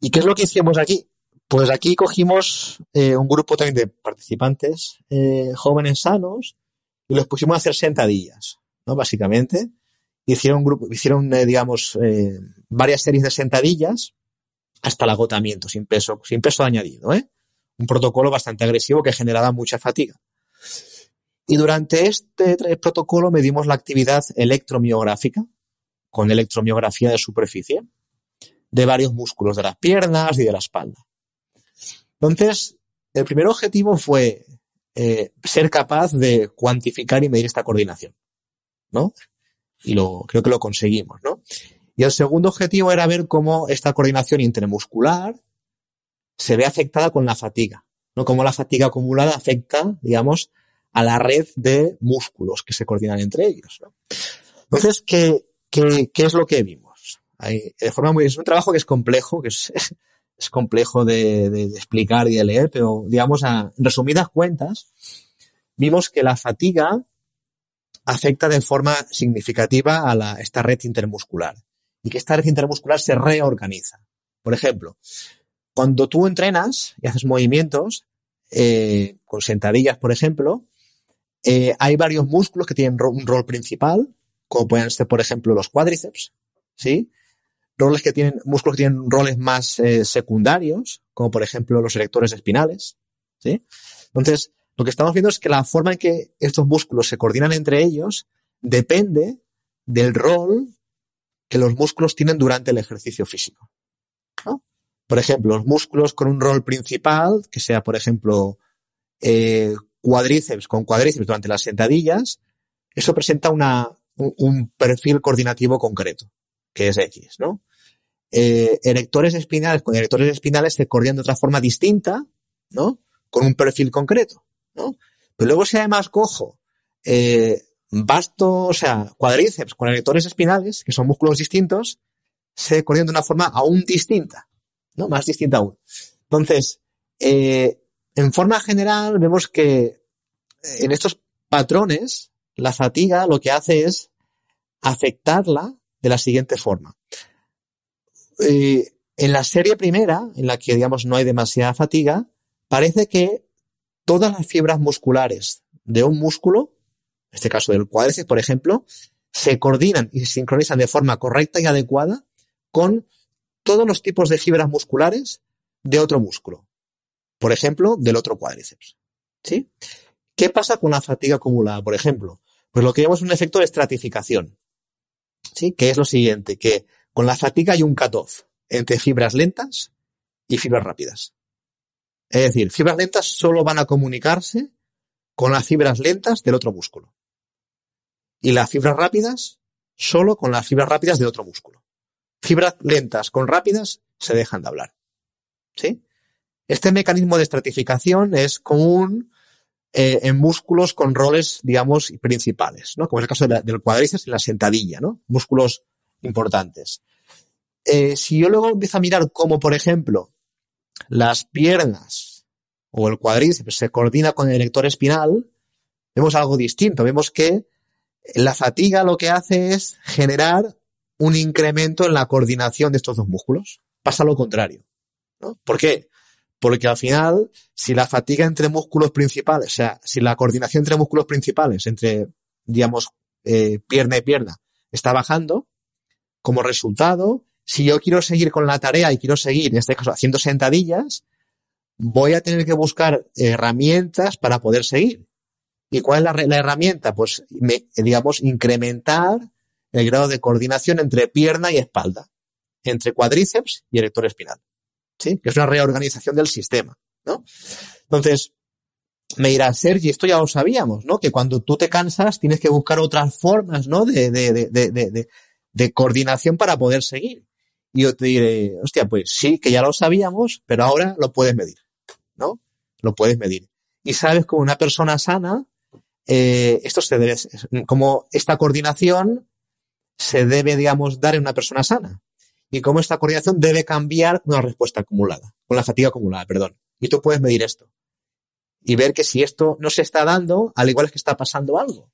Speaker 2: ¿Y qué es lo que hicimos aquí? Pues aquí cogimos eh, un grupo también de participantes eh, jóvenes sanos y los pusimos a hacer sentadillas, ¿no? Básicamente. Hicieron, un grupo, hicieron eh, digamos, eh, varias series de sentadillas hasta el agotamiento, sin peso, sin peso añadido, ¿eh? un protocolo bastante agresivo que generaba mucha fatiga. Y durante este protocolo medimos la actividad electromiográfica con electromiografía de superficie de varios músculos de las piernas y de la espalda. Entonces, el primer objetivo fue eh, ser capaz de cuantificar y medir esta coordinación, ¿no? Y lo, creo que lo conseguimos, ¿no? Y el segundo objetivo era ver cómo esta coordinación intermuscular se ve afectada con la fatiga, ¿no? Como la fatiga acumulada afecta, digamos, a la red de músculos que se coordinan entre ellos, ¿no? Entonces, ¿qué, qué, qué es lo que vimos? Hay, de forma muy, es un trabajo que es complejo, que es, es complejo de, explicar y de leer, pero digamos, a resumidas cuentas, vimos que la fatiga afecta de forma significativa a la, esta red intermuscular y que esta red intermuscular se reorganiza. Por ejemplo, cuando tú entrenas y haces movimientos, eh, con sentadillas, por ejemplo, eh, hay varios músculos que tienen un rol principal, como pueden ser, por ejemplo, los cuádriceps, ¿sí? Roles que tienen, músculos que tienen roles más eh, secundarios, como por ejemplo los erectores espinales, ¿sí? Entonces, lo que estamos viendo es que la forma en que estos músculos se coordinan entre ellos depende del rol que los músculos tienen durante el ejercicio físico. ¿no? Por ejemplo, los músculos con un rol principal, que sea, por ejemplo, eh, cuadríceps con cuadríceps durante las sentadillas, eso presenta una, un, un, perfil coordinativo concreto, que es X, ¿no? Eh, espinales con erectores espinales se coordinan de otra forma distinta, ¿no? Con un perfil concreto, ¿no? Pero luego si además cojo eh, vasto, o sea, cuadríceps con erectores espinales, que son músculos distintos, se coordinan de una forma aún distinta. ¿no? Más distinta aún. Entonces, eh, en forma general vemos que en estos patrones la fatiga lo que hace es afectarla de la siguiente forma. Eh, en la serie primera, en la que digamos no hay demasiada fatiga, parece que todas las fibras musculares de un músculo, en este caso del cuádriceps, por ejemplo, se coordinan y se sincronizan de forma correcta y adecuada con todos los tipos de fibras musculares de otro músculo. Por ejemplo, del otro cuádriceps. ¿Sí? ¿Qué pasa con la fatiga acumulada, por ejemplo? Pues lo que llamamos un efecto de estratificación. ¿Sí? Que es lo siguiente, que con la fatiga hay un cutoff entre fibras lentas y fibras rápidas. Es decir, fibras lentas solo van a comunicarse con las fibras lentas del otro músculo. Y las fibras rápidas solo con las fibras rápidas de otro músculo. Fibras lentas con rápidas se dejan de hablar. ¿Sí? Este mecanismo de estratificación es común eh, en músculos con roles, digamos, principales, ¿no? Como es el caso del cuádriceps y la sentadilla, ¿no? Músculos importantes. Eh, si yo luego empiezo a mirar cómo, por ejemplo, las piernas o el cuádriceps se coordina con el erector espinal, vemos algo distinto. Vemos que la fatiga lo que hace es generar un incremento en la coordinación de estos dos músculos. Pasa lo contrario. ¿no? ¿Por qué? Porque al final, si la fatiga entre músculos principales, o sea, si la coordinación entre músculos principales, entre, digamos, eh, pierna y pierna, está bajando, como resultado, si yo quiero seguir con la tarea y quiero seguir, en este caso, haciendo sentadillas, voy a tener que buscar herramientas para poder seguir. ¿Y cuál es la, herramienta? Pues, digamos, incrementar el grado de coordinación entre pierna y espalda, entre cuádriceps y erector espinal. Que es una reorganización del sistema, ¿no? Entonces, me dirá, Sergi, esto ya lo sabíamos, ¿no? Que cuando tú te cansas tienes que buscar otras formas, ¿no? De, de, de, de, de coordinación para poder seguir. Y yo te diré, hostia, pues sí, que ya lo sabíamos, pero ahora lo puedes medir, ¿no? Lo puedes medir. Y sabes como una persona sana, eh, esto se debe, como esta coordinación se debe, digamos, dar en una persona sana. Y cómo esta coordinación debe cambiar una respuesta acumulada, con la fatiga acumulada, perdón. Y tú puedes medir esto. Y ver que si esto no se está dando, al igual es que está pasando algo,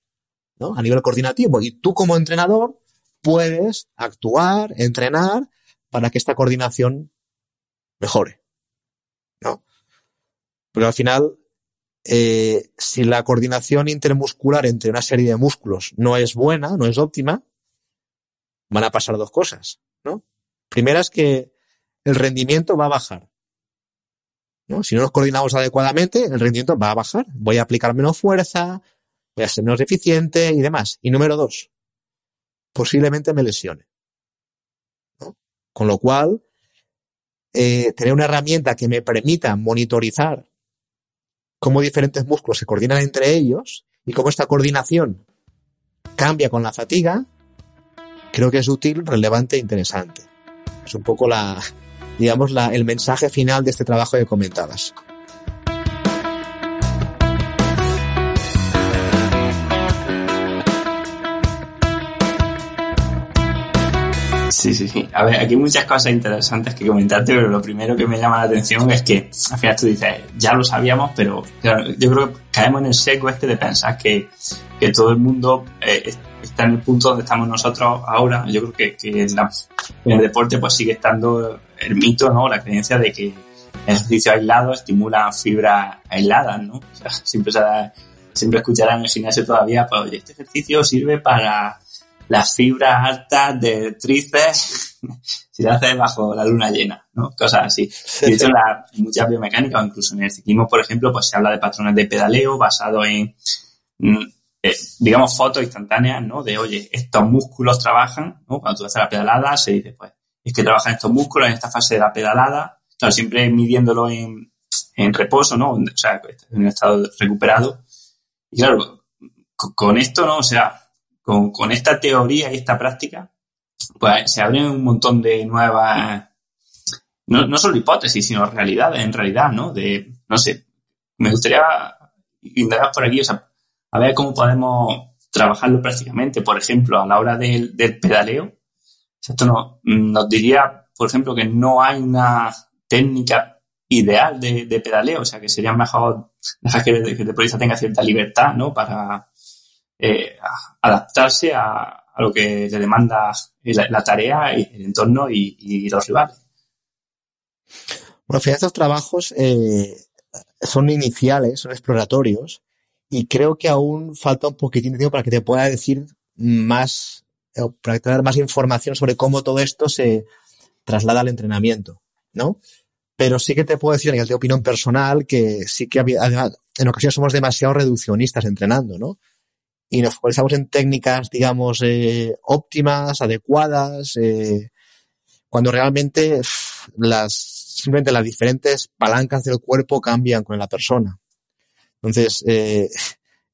Speaker 2: ¿no? A nivel coordinativo. Y tú como entrenador puedes actuar, entrenar para que esta coordinación mejore. ¿No? Pero al final, eh, si la coordinación intermuscular entre una serie de músculos no es buena, no es óptima, van a pasar dos cosas, ¿no? Primera es que el rendimiento va a bajar. Si no nos coordinamos adecuadamente, el rendimiento va a bajar. Voy a aplicar menos fuerza, voy a ser menos eficiente y demás. Y número dos, posiblemente me lesione. Con lo cual, eh, tener una herramienta que me permita monitorizar cómo diferentes músculos se coordinan entre ellos y cómo esta coordinación cambia con la fatiga, creo que es útil, relevante e interesante. Es un poco la, digamos, la, el mensaje final de este trabajo que comentabas.
Speaker 1: Sí, sí, sí. A ver, aquí muchas cosas interesantes que comentarte, pero lo primero que me llama la atención es que al final tú dices, ya lo sabíamos, pero yo creo que caemos en el seco este de pensar que, que todo el mundo eh, está en el punto donde estamos nosotros ahora. Yo creo que, que en, el deporte pues sigue estando el mito, ¿no? La creencia de que el ejercicio aislado estimula fibras aisladas, ¿no? O sea, [LAUGHS] siempre, siempre escucharán en el gimnasio todavía, pues oye, este ejercicio sirve para las fibras altas de tríceps [LAUGHS] si lo haces bajo la luna llena, ¿no? Cosas así. De hecho, la, muchas biomecánicas, incluso en el ciclismo, por ejemplo, pues se habla de patrones de pedaleo basado en, mm, eh, digamos, fotos instantáneas, ¿no? De, oye, estos músculos trabajan, ¿no? Cuando tú haces la pedalada, se dice, pues, es que trabajan estos músculos en esta fase de la pedalada, claro, siempre midiéndolo en, reposo, ¿no? O sea, en estado recuperado. Y claro, con esto, ¿no? O sea, con, esta teoría y esta práctica, pues se abren un montón de nuevas, no, no solo hipótesis, sino realidades, en realidad, ¿no? De, no sé, me gustaría indagar por aquí, o sea, a ver cómo podemos trabajarlo prácticamente. Por ejemplo, a la hora del, pedaleo, esto no, nos diría, por ejemplo, que no hay una técnica ideal de, pedaleo, o sea, que sería mejor dejar que, el deportista tenga cierta libertad, ¿no? Para, eh, adaptarse a, lo que le demanda la, tarea, y el entorno y, los rivales.
Speaker 2: Bueno, al estos trabajos eh, son iniciales, son exploratorios, y creo que aún falta un poquitín de tiempo para que te pueda decir más, eh, para tener más información sobre cómo todo esto se traslada al entrenamiento, ¿no? Pero sí que te puedo decir, a nivel de opinión personal, que sí que además, en ocasiones somos demasiado reduccionistas entrenando, ¿no? Y nos focalizamos en técnicas, digamos, eh, óptimas, adecuadas, eh, cuando realmente las, simplemente las diferentes palancas del cuerpo cambian con la persona. Entonces, eh,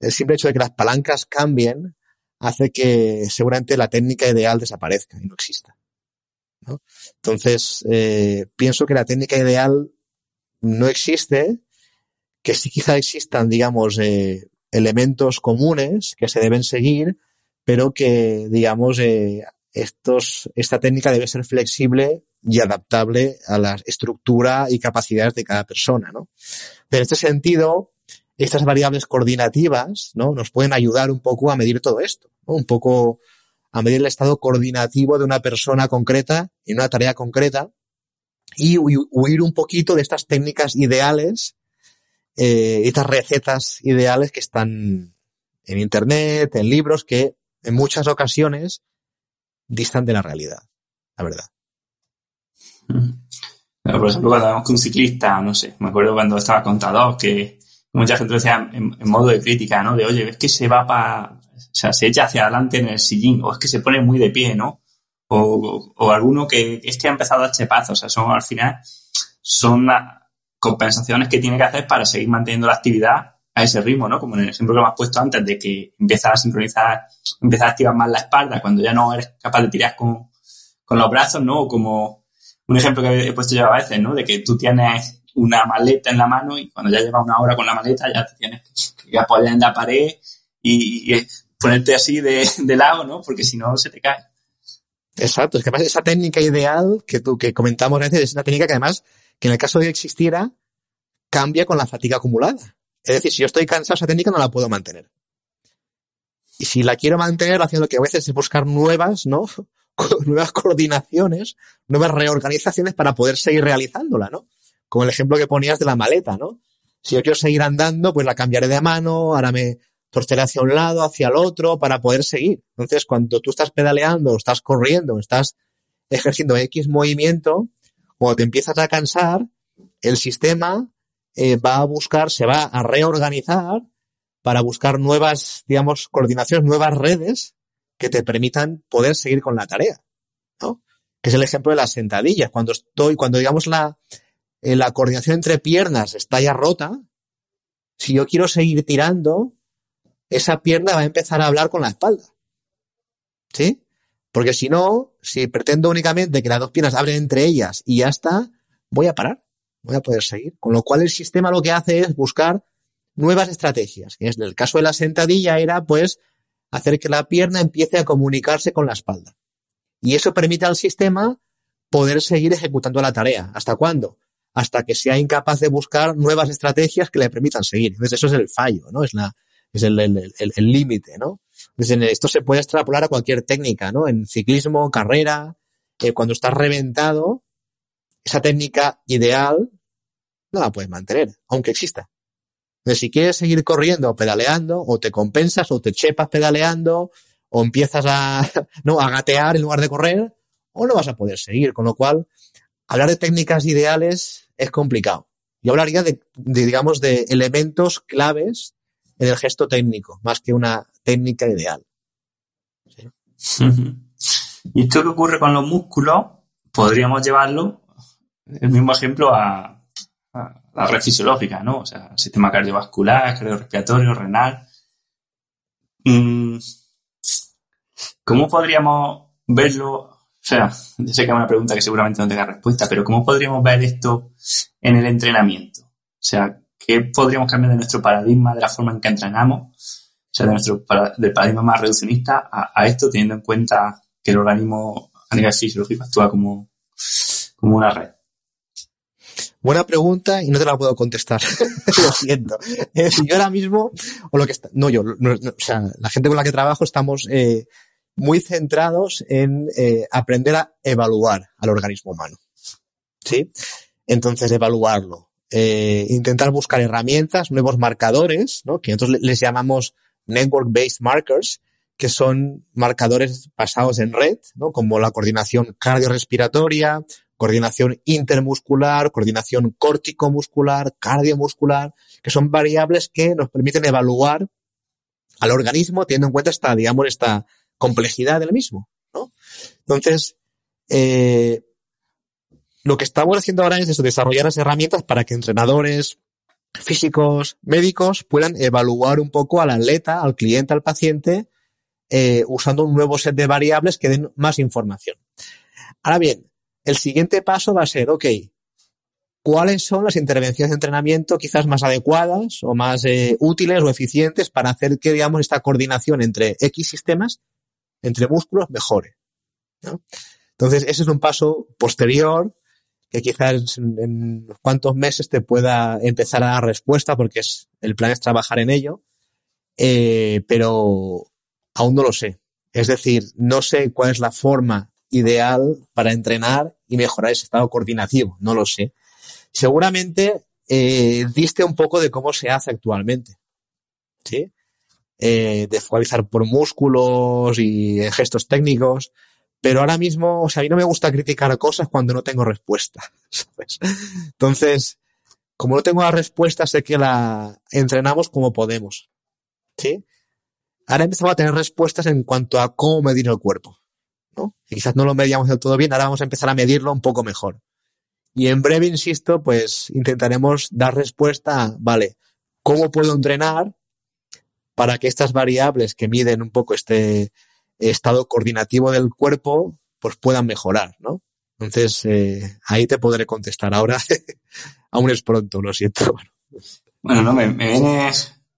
Speaker 2: el simple hecho de que las palancas cambien hace que seguramente la técnica ideal desaparezca y no exista. Entonces, eh, pienso que la técnica ideal no existe, que sí quizá existan, digamos, eh, elementos comunes que se deben seguir, pero que, digamos, eh, estos, esta técnica debe ser flexible y adaptable a la estructura y capacidades de cada persona, ¿no? Pero en este sentido, estas variables coordinativas, ¿no? Nos pueden ayudar un poco a medir todo esto, ¿no? Un poco a medir el estado coordinativo de una persona concreta en una tarea concreta y huir un poquito de estas técnicas ideales, eh, estas recetas ideales que están en internet, en libros, que en muchas ocasiones distan de la realidad, la verdad.
Speaker 1: por ejemplo, cuando vemos que un ciclista, no sé, me acuerdo cuando estaba contador, que mucha gente lo decía en, modo de crítica, ¿no? De, oye, es que se va para, o sea, se echa hacia adelante en el sillín, o es que se pone muy de pie, ¿no? O, o alguno que es que ha empezado a chepazos, o sea, son al final, son compensaciones que tiene que hacer para seguir manteniendo la actividad a ese ritmo, ¿no? Como en el ejemplo que me has puesto antes, de que empiezas a sincronizar, empiezas a activar más la espalda cuando ya no eres capaz de tirar con, con los brazos, ¿no? O como un ejemplo que he puesto yo a veces, ¿no? De que tú tienes una maleta en la mano y cuando ya llevas una hora con la maleta ya te tienes que apoyar en la pared y, ponerte así de, lado, ¿no? Porque si no se te cae.
Speaker 2: Exacto, es que además esa técnica ideal que tú que comentamos veces es una técnica que además que en el caso de que existiera cambia con la fatiga acumulada. Es decir, si yo estoy cansado esa técnica no la puedo mantener. Y si la quiero mantener, haciendo lo que a veces es buscar nuevas, ¿no? [LAUGHS] nuevas coordinaciones, nuevas reorganizaciones para poder seguir realizándola, ¿no? Como el ejemplo que ponías de la maleta, ¿no? Si yo quiero seguir andando, pues la cambiaré de mano, ahora me torceré hacia un lado, hacia el otro, para poder seguir. Entonces, cuando tú estás pedaleando, estás corriendo, estás ejerciendo X movimiento, cuando te empiezas a cansar, el sistema eh, va a buscar, se va a reorganizar para buscar nuevas, digamos, coordinaciones, nuevas redes que te permitan poder seguir con la tarea, ¿no? Que es el ejemplo de las sentadillas. Cuando estoy, cuando digamos la, eh, la coordinación entre piernas está ya rota, si yo quiero seguir tirando, esa pierna va a empezar a hablar con la espalda. ¿Sí? Porque si no, si pretendo únicamente que las dos piernas abren entre ellas y ya está, voy a parar, voy a poder seguir. Con lo cual el sistema lo que hace es buscar nuevas estrategias. en el caso de la sentadilla era pues hacer que la pierna empiece a comunicarse con la espalda. Y eso permite al sistema poder seguir ejecutando la tarea. ¿Hasta cuándo? Hasta que sea incapaz de buscar nuevas estrategias que le permitan seguir. Entonces eso es el fallo, ¿no? Es la, es el límite, el, ¿no? Entonces esto se puede extrapolar a cualquier técnica, ¿no? En ciclismo, carrera, que cuando estás reventado, esa técnica ideal no la puedes mantener, aunque exista. Entonces, si quieres seguir corriendo o pedaleando, o te compensas, o te chepas pedaleando, o empiezas a, [LAUGHS] no, a gatear en lugar de correr, o no vas a poder seguir. Con lo cual, hablar de técnicas ideales es complicado. Yo hablaría de, digamos, de elementos claves en el gesto técnico, más que una técnica ideal.
Speaker 1: Y esto que ocurre con los músculos, podríamos llevarlo, el mismo ejemplo, a, la red fisiológica, ¿no? O sea, sistema cardiovascular, cardiorrespiratorio, renal. Mm, ¿Cómo podríamos verlo? O sea, sé que es una pregunta que seguramente no tenga respuesta, pero ¿cómo podríamos ver esto en el entrenamiento? O sea, ¿qué podríamos cambiar de nuestro paradigma, de la forma en que entrenamos? O sea, de nuestro paradigma más reduccionista a, esto, teniendo en cuenta que el organismo a nivel fisiológico actúa como, como una red.
Speaker 2: Buena pregunta y no te la puedo contestar. [LAUGHS] lo siento. Es yo ahora mismo, o lo que está, no yo, o sea, la gente con la que trabajo estamos eh, muy centrados en eh, aprender a evaluar al organismo humano. ¿Sí? Entonces, evaluarlo. Eh, intentar buscar herramientas, nuevos marcadores, ¿no? Que nosotros les llamamos network-based markers, que son marcadores basados en red, ¿no? Como la coordinación cardiorrespiratoria, coordinación intermuscular, coordinación córtico-muscular, cardiomuscular, que son variables que nos permiten evaluar al organismo teniendo en cuenta esta, digamos, esta complejidad del mismo, ¿no? Entonces, eh, lo que estamos haciendo ahora es eso, desarrollar las herramientas para que entrenadores, físicos, médicos puedan evaluar un poco al atleta, al cliente, al paciente, eh, usando un nuevo set de variables que den más información. Ahora bien, el siguiente paso va a ser, ok, ¿cuáles son las intervenciones de entrenamiento quizás más adecuadas o más eh, útiles o eficientes para hacer que, digamos, esta coordinación entre X sistemas, entre músculos, mejore? Entonces, ese es un paso posterior que quizás en, cuantos meses te pueda empezar a dar respuesta porque es, el plan es trabajar en ello, eh, pero aún no lo sé. Es decir, no sé cuál es la forma ideal para entrenar y mejorar ese estado coordinativo. No lo sé. Seguramente eh, diste un poco de cómo se hace actualmente. ¿Sí? Eh, de focalizar por músculos y gestos técnicos. Pero ahora mismo, o sea, a mí no me gusta criticar cosas cuando no tengo respuesta. [LAUGHS] Entonces, como no tengo la respuesta, sé que la entrenamos como podemos. ¿Sí? Ahora empezamos a tener respuestas en cuanto a cómo medir el cuerpo. ¿no? quizás no lo medíamos del todo bien, ahora vamos a empezar a medirlo un poco mejor. Y en breve, insisto, pues intentaremos dar respuesta vale, ¿cómo puedo entrenar para que estas variables que miden un poco este estado coordinativo del cuerpo, pues puedan mejorar, ¿no? Entonces, eh, ahí te podré contestar. Ahora, [LAUGHS] aún es pronto, lo siento. [LAUGHS]
Speaker 1: Bueno, no, me, me viene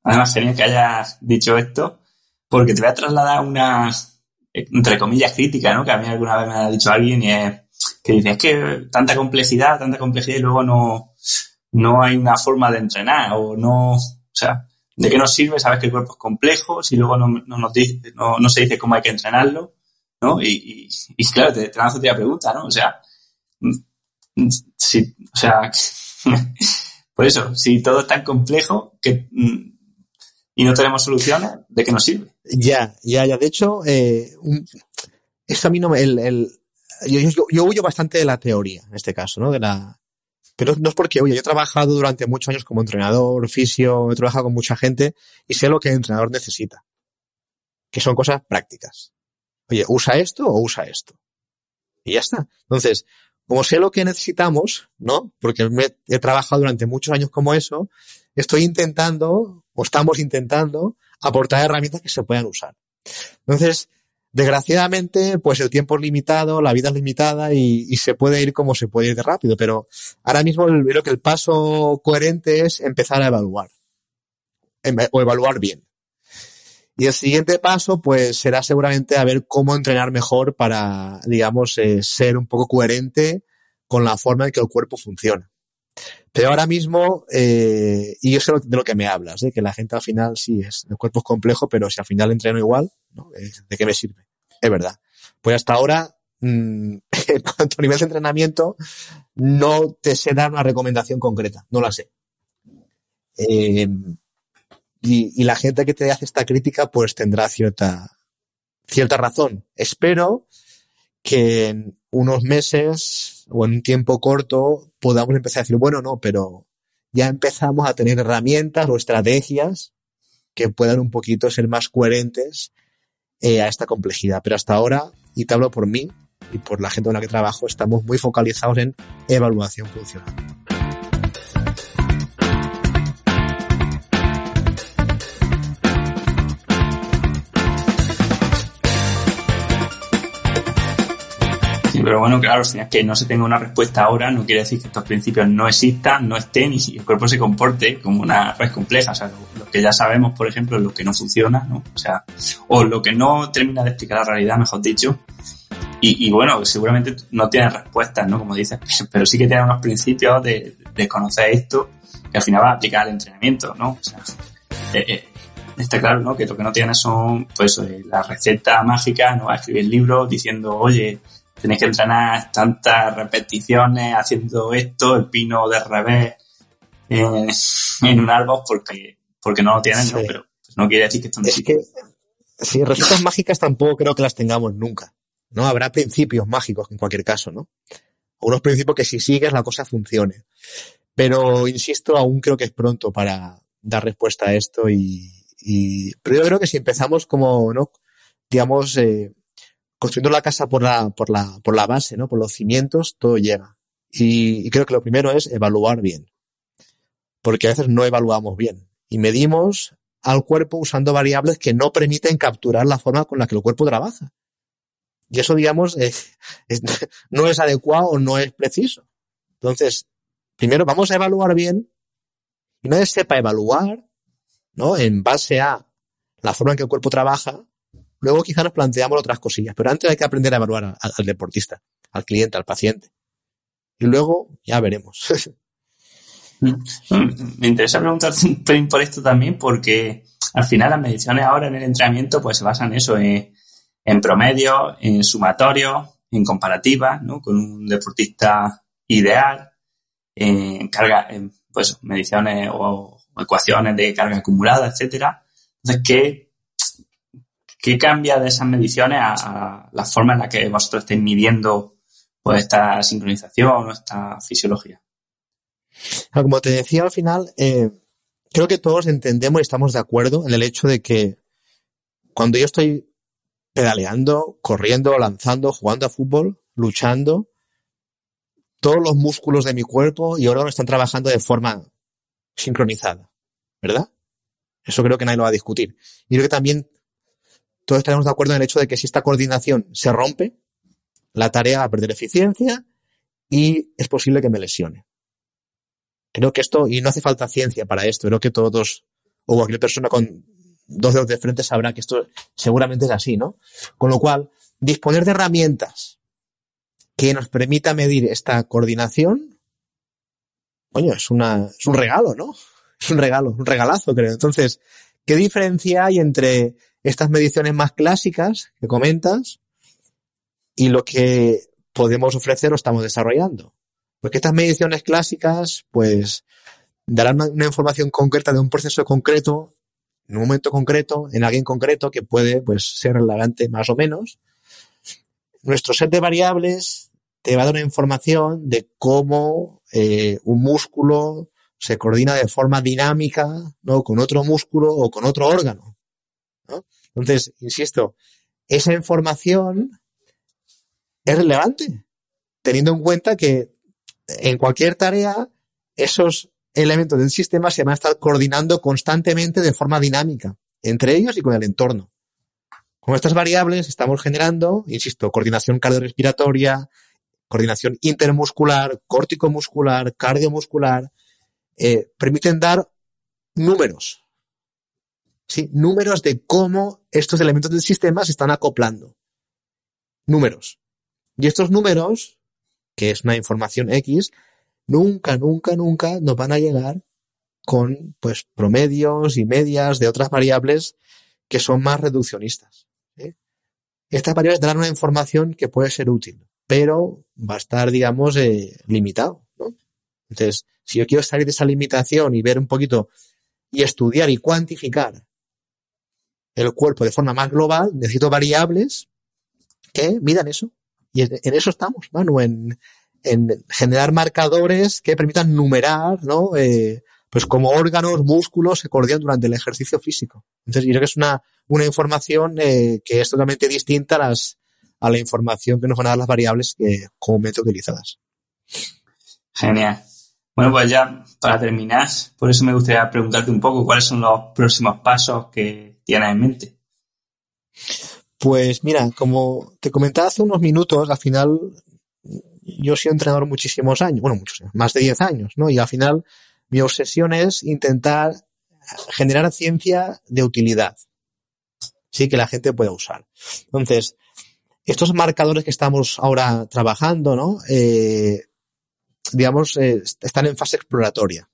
Speaker 1: además genial que hayas dicho esto, porque te voy a trasladar unas entre comillas, crítica, ¿no? Que a mí alguna vez me ha dicho alguien y es que dice, es que tanta complejidad, tanta complejidad y luego no, no hay una forma de entrenar o no, o sea, ¿de qué nos sirve? Sabes que el cuerpo es complejo si luego no, no, nos dice, no, no se dice cómo hay que entrenarlo, ¿no? Y, y, claro, te, te lanzo otra pregunta, ¿no? O sea, mm, si, o sea, [LAUGHS] por eso, si todo es tan complejo que, mm, y no tenemos soluciones, ¿de qué nos sirve?
Speaker 2: Ya, ya, ya. De hecho, eh, esto a mí no me, el, el, yo, yo, huyo bastante de la teoría, en este caso, ¿no? De la, pero no es porque huyo. Yo he trabajado durante muchos años como entrenador, fisio, he trabajado con mucha gente y sé lo que el entrenador necesita. Que son cosas prácticas. Oye, usa esto o usa esto. Y ya está. Entonces, como sé lo que necesitamos, ¿no? Porque me, he trabajado durante muchos años como eso, estoy intentando, o estamos intentando, aportar herramientas que se puedan usar. Entonces, desgraciadamente, pues el tiempo es limitado, la vida es limitada y, se puede ir como se puede ir de rápido, pero ahora mismo creo que el paso coherente es empezar a evaluar em, o evaluar bien. Y el siguiente paso, pues, será seguramente a ver cómo entrenar mejor para, digamos, eh, ser un poco coherente con la forma en que el cuerpo funciona. Pero ahora mismo, eh, y yo sé de lo que me hablas, ¿eh? que la gente al final sí es, el cuerpo es complejo, pero si al final entreno igual. ¿de qué me sirve? Es verdad. Pues hasta ahora, mmm, [LAUGHS] en cuanto a nivel de entrenamiento, no te sé dar una recomendación concreta, no la sé. Eh, y, la gente que te hace esta crítica, pues tendrá cierta, cierta razón. Espero que en unos meses o en un tiempo corto podamos empezar a decir, bueno, no, pero ya empezamos a tener herramientas o estrategias que puedan un poquito ser más coherentes eh, a esta complejidad. Pero hasta ahora, y te hablo por mí y por la gente con la que trabajo, estamos muy focalizados en evaluación funcional.
Speaker 1: Pero bueno, claro, que no se tenga una respuesta ahora, no quiere decir que estos principios no existan, no estén y el cuerpo se comporte como una red compleja. O sea, lo, que ya sabemos, por ejemplo, lo que no funciona, ¿no? O sea, o lo que no termina de explicar la realidad, mejor dicho. Y, bueno, seguramente no tiene respuestas, ¿no? Como dices, [LAUGHS] pero sí que tiene unos principios de, de conocer esto que al final va a aplicar al entrenamiento, ¿no? O sea, eh, eh, está claro, ¿no? Que lo que no tiene son, pues, eh, la receta mágica, no va a escribir libros diciendo, oye, tenéis que entrenar tantas repeticiones haciendo esto, el pino de revés en, en un árbol porque, porque no lo tienen, sí. ¿no? pero no quiere decir que esto no
Speaker 2: es que, Sí, recetas mágicas tampoco creo que las tengamos nunca. ¿No? Habrá principios mágicos en cualquier caso, ¿no? Unos principios que si sigues la cosa funcione. Pero, insisto, aún creo que es pronto para dar respuesta a esto y, y pero yo creo que si empezamos como, ¿no? Digamos, eh, construyendo la casa por la, por la, por la base, ¿no? Por los cimientos, todo llega. Y, creo que lo primero es evaluar bien. Porque a veces no evaluamos bien. Y medimos al cuerpo usando variables que no permiten capturar la forma con la que el cuerpo trabaja. Y eso, digamos, [LAUGHS] no es adecuado o no es preciso. Entonces, primero vamos a evaluar bien y una vez sepa evaluar, ¿no? En base a la forma en que el cuerpo trabaja, luego quizá nos planteamos otras cosillas. Pero antes hay que aprender a evaluar al, deportista, al cliente, al paciente. Y luego ya veremos.
Speaker 1: Me interesa preguntarte un por esto también, porque al final las mediciones ahora en el entrenamiento pues se basan en eso, en, promedio, en sumatorio, en comparativa, ¿no? Con un deportista ideal, en carga, en, pues mediciones o, o ecuaciones de carga acumulada, etcétera. Entonces, ¿qué, ¿qué cambia de esas mediciones a, la forma en la que vosotros estáis midiendo pues esta sincronización o esta fisiología?
Speaker 2: Como te decía al final, eh, creo que todos entendemos y estamos de acuerdo en el hecho de que cuando yo estoy pedaleando, corriendo, lanzando, jugando a fútbol, luchando, todos los músculos de mi cuerpo y órganos están trabajando de forma sincronizada, ¿verdad? Eso creo que nadie lo va a discutir. Y creo que también todos estaremos de acuerdo en el hecho de que si esta coordinación se rompe, la tarea va a perder eficiencia y es posible que me lesione. Creo que esto, y no hace falta ciencia para esto, creo que todos, o cualquier persona con dos dedos de frente sabrá que esto seguramente es así, ¿no? Con lo cual, disponer de herramientas que nos permita medir esta coordinación, coño, es una, es un regalo, ¿no? Es un regalo, un regalazo, creo. Entonces, ¿qué diferencia hay entre estas mediciones más clásicas que comentas y lo que podemos ofrecer o estamos desarrollando? Porque estas mediciones clásicas, pues, darán una, información concreta de un proceso concreto, en un momento concreto, en alguien concreto, que puede, pues, ser relevante más o menos. Nuestro set de variables te va a dar una información de cómo eh, un músculo se coordina de forma dinámica, ¿no? Con otro músculo o con otro órgano. Entonces, insisto, esa información es relevante, teniendo en cuenta que en cualquier tarea, esos elementos del sistema se van a estar coordinando constantemente de forma dinámica entre ellos y con el entorno. Con estas variables estamos generando, insisto, coordinación cardiorrespiratoria, coordinación intermuscular, córtico-muscular, cardiomuscular, eh, permiten dar números. Sí, números de cómo estos elementos del sistema se están acoplando. Números. Y estos números que es una información X, nunca, nunca, nunca nos van a llegar con pues promedios y medias de otras variables que son más reduccionistas. Estas variables darán una información que puede ser útil, pero va a estar, digamos, eh, limitado. Entonces, si yo quiero salir de esa limitación y ver un poquito y estudiar y cuantificar el cuerpo de forma más global, necesito variables que midan eso. Y en eso estamos, Manu, en, en generar marcadores que permitan numerar, ¿no? Eh, pues como órganos, músculos se coordinan durante el ejercicio físico. Entonces, yo creo que es una, una información eh, que es totalmente distinta a, las, a la información que nos van a dar las variables que comúnmente utilizadas.
Speaker 1: Genial. Bueno, pues ya para terminar, por eso me gustaría preguntarte un poco cuáles son los próximos pasos que tienes en mente.
Speaker 2: Pues mira, como te comentaba hace unos minutos, al final yo he sido entrenador muchísimos años, bueno, muchos, más de 10 años, ¿no? Y al final mi obsesión es intentar generar ciencia de utilidad. Sí, que la gente pueda usar. Entonces, estos marcadores que estamos ahora trabajando, ¿no? Eh, digamos, eh, están en fase exploratoria.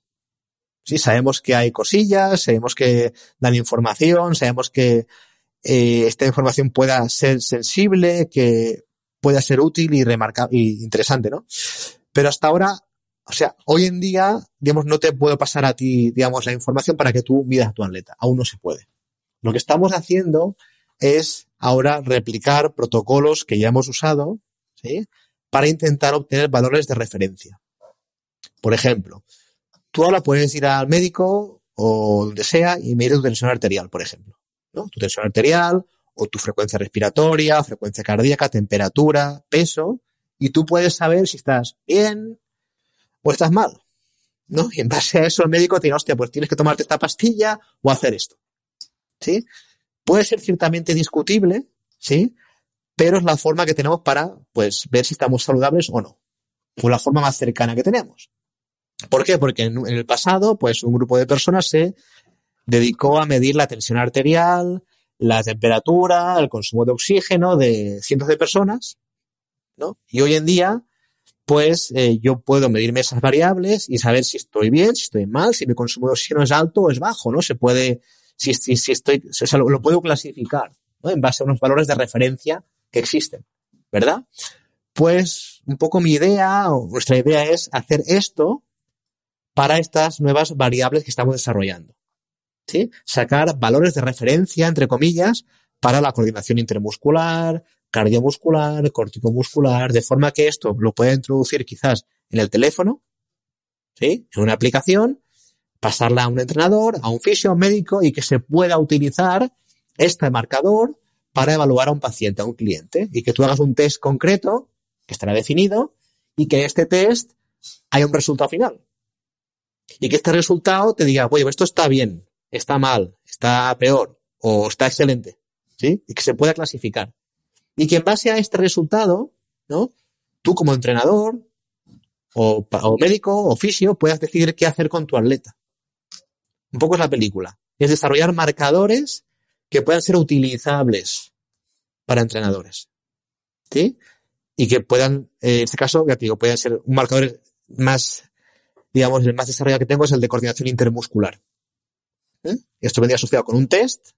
Speaker 2: Sí, sabemos que hay cosillas, sabemos que dan información, sabemos que eh, esta información pueda ser sensible, que pueda ser útil y remarcable y interesante, ¿no? Pero hasta ahora, o sea, hoy en día, digamos, no te puedo pasar a ti, digamos, la información para que tú midas a tu atleta. Aún no se puede. Lo que estamos haciendo es ahora replicar protocolos que ya hemos usado, ¿sí? Para intentar obtener valores de referencia. Por ejemplo, tú ahora puedes ir al médico o donde sea y medir tu tensión arterial, por ejemplo. Tu tensión arterial o tu frecuencia respiratoria, frecuencia cardíaca, temperatura, peso, y tú puedes saber si estás bien o estás mal. ¿no? Y en base a eso el médico te dice, hostia, pues tienes que tomarte esta pastilla o hacer esto. ¿Sí? Puede ser ciertamente discutible, ¿sí? Pero es la forma que tenemos para, pues, ver si estamos saludables o no. O la forma más cercana que tenemos. ¿Por qué? Porque en, el pasado, pues, un grupo de personas se dedicó a medir la tensión arterial, la temperatura, el consumo de oxígeno de cientos de personas, ¿no? Y hoy en día, pues eh, yo puedo medirme esas variables y saber si estoy bien, si estoy mal, si mi consumo de oxígeno es alto o es bajo, ¿no? Se puede, si, si, si estoy, se, lo, lo, puedo clasificar, ¿no? En base a unos valores de referencia que existen, ¿verdad? Pues un poco mi idea o nuestra idea es hacer esto para estas nuevas variables que estamos desarrollando. ¿Sí? Sacar valores de referencia, entre comillas, para la coordinación intermuscular, cardiomuscular, corticomuscular, de forma que esto lo pueda introducir quizás en el teléfono, ¿sí? En una aplicación, pasarla a un entrenador, a un fisio, a un médico y que se pueda utilizar este marcador para evaluar a un paciente, a un cliente y que tú hagas un test concreto que estará definido y que este test haya un resultado final. Y que este resultado te diga, oye, esto está bien, está mal, está peor o está excelente, ¿sí? Y que se pueda clasificar. Y que en base a este resultado, ¿no? Tú como entrenador o, médico o fisio puedas decidir qué hacer con tu atleta. Un poco es la película. Es desarrollar marcadores que puedan ser utilizables para entrenadores. ¿Sí? Y que puedan, eh, en este caso, ya te digo, puedan ser un marcador más, digamos, el más desarrollado que tengo es el de coordinación intermuscular. ¿Eh? Esto vendría asociado con un test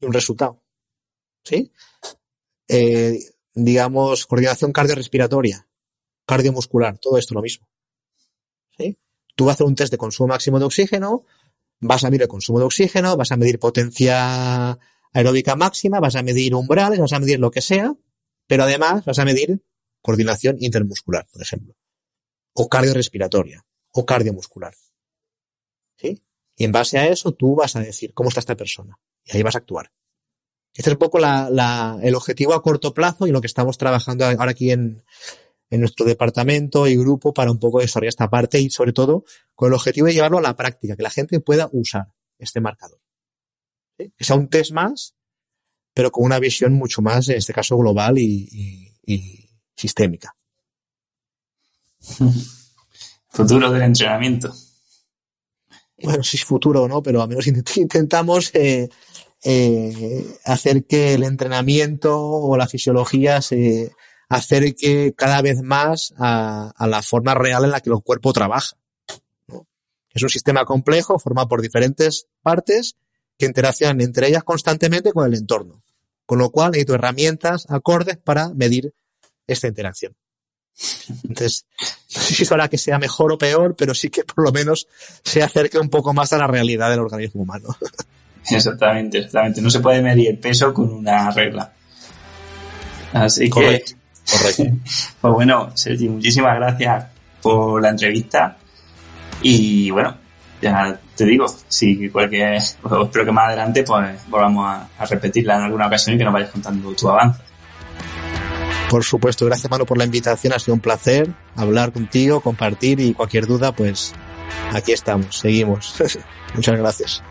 Speaker 2: y un resultado. ¿Sí? eh, digamos, coordinación cardiorrespiratoria, cardiomuscular, todo esto lo mismo. ¿Sí? Tú vas a hacer un test de consumo máximo de oxígeno, vas a medir el consumo de oxígeno, vas a medir potencia aeróbica máxima, vas a medir umbrales, vas a medir lo que sea, pero además vas a medir coordinación intermuscular, por ejemplo, o cardiorrespiratoria, o cardiomuscular. ¿Sí? Y en base a eso tú vas a decir cómo está esta persona. Y ahí vas a actuar. Este es un poco la, la, el objetivo a corto plazo y lo que estamos trabajando ahora aquí en, en nuestro departamento y grupo para un poco desarrollar esta parte y sobre todo con el objetivo de llevarlo a la práctica, que la gente pueda usar este marcador. ¿Sí? Que sea un test más, pero con una visión mucho más, en este caso, global y, y, y sistémica. [LAUGHS]
Speaker 1: Futuro del entrenamiento.
Speaker 2: Bueno, si es futuro o no, pero al menos [LAUGHS] intentamos eh, eh, hacer que el entrenamiento o la fisiología se acerque cada vez más a, la forma real en la que el cuerpo trabaja. Es un sistema complejo formado por diferentes partes que interaccionan entre ellas constantemente con el entorno. Con lo cual necesito herramientas acordes para medir esta interacción. Entonces, no sé si eso hará que sea mejor o peor, pero sí que por lo menos se acerque un poco más a la realidad del organismo humano.
Speaker 1: Exactamente, exactamente. No se puede medir el peso con una regla. Así
Speaker 2: correcto, que, correcto. [LAUGHS]
Speaker 1: Pues bueno, Sergi, muchísimas gracias por la entrevista. Y bueno, ya te digo, si cualquier, pues espero que más adelante pues volvamos a, a, repetirla en alguna ocasión y que nos vayas contando tu avance.
Speaker 2: Por supuesto, gracias Manu por la invitación, ha sido un placer hablar contigo, compartir y cualquier duda, pues aquí estamos, seguimos. [LAUGHS] Muchas gracias.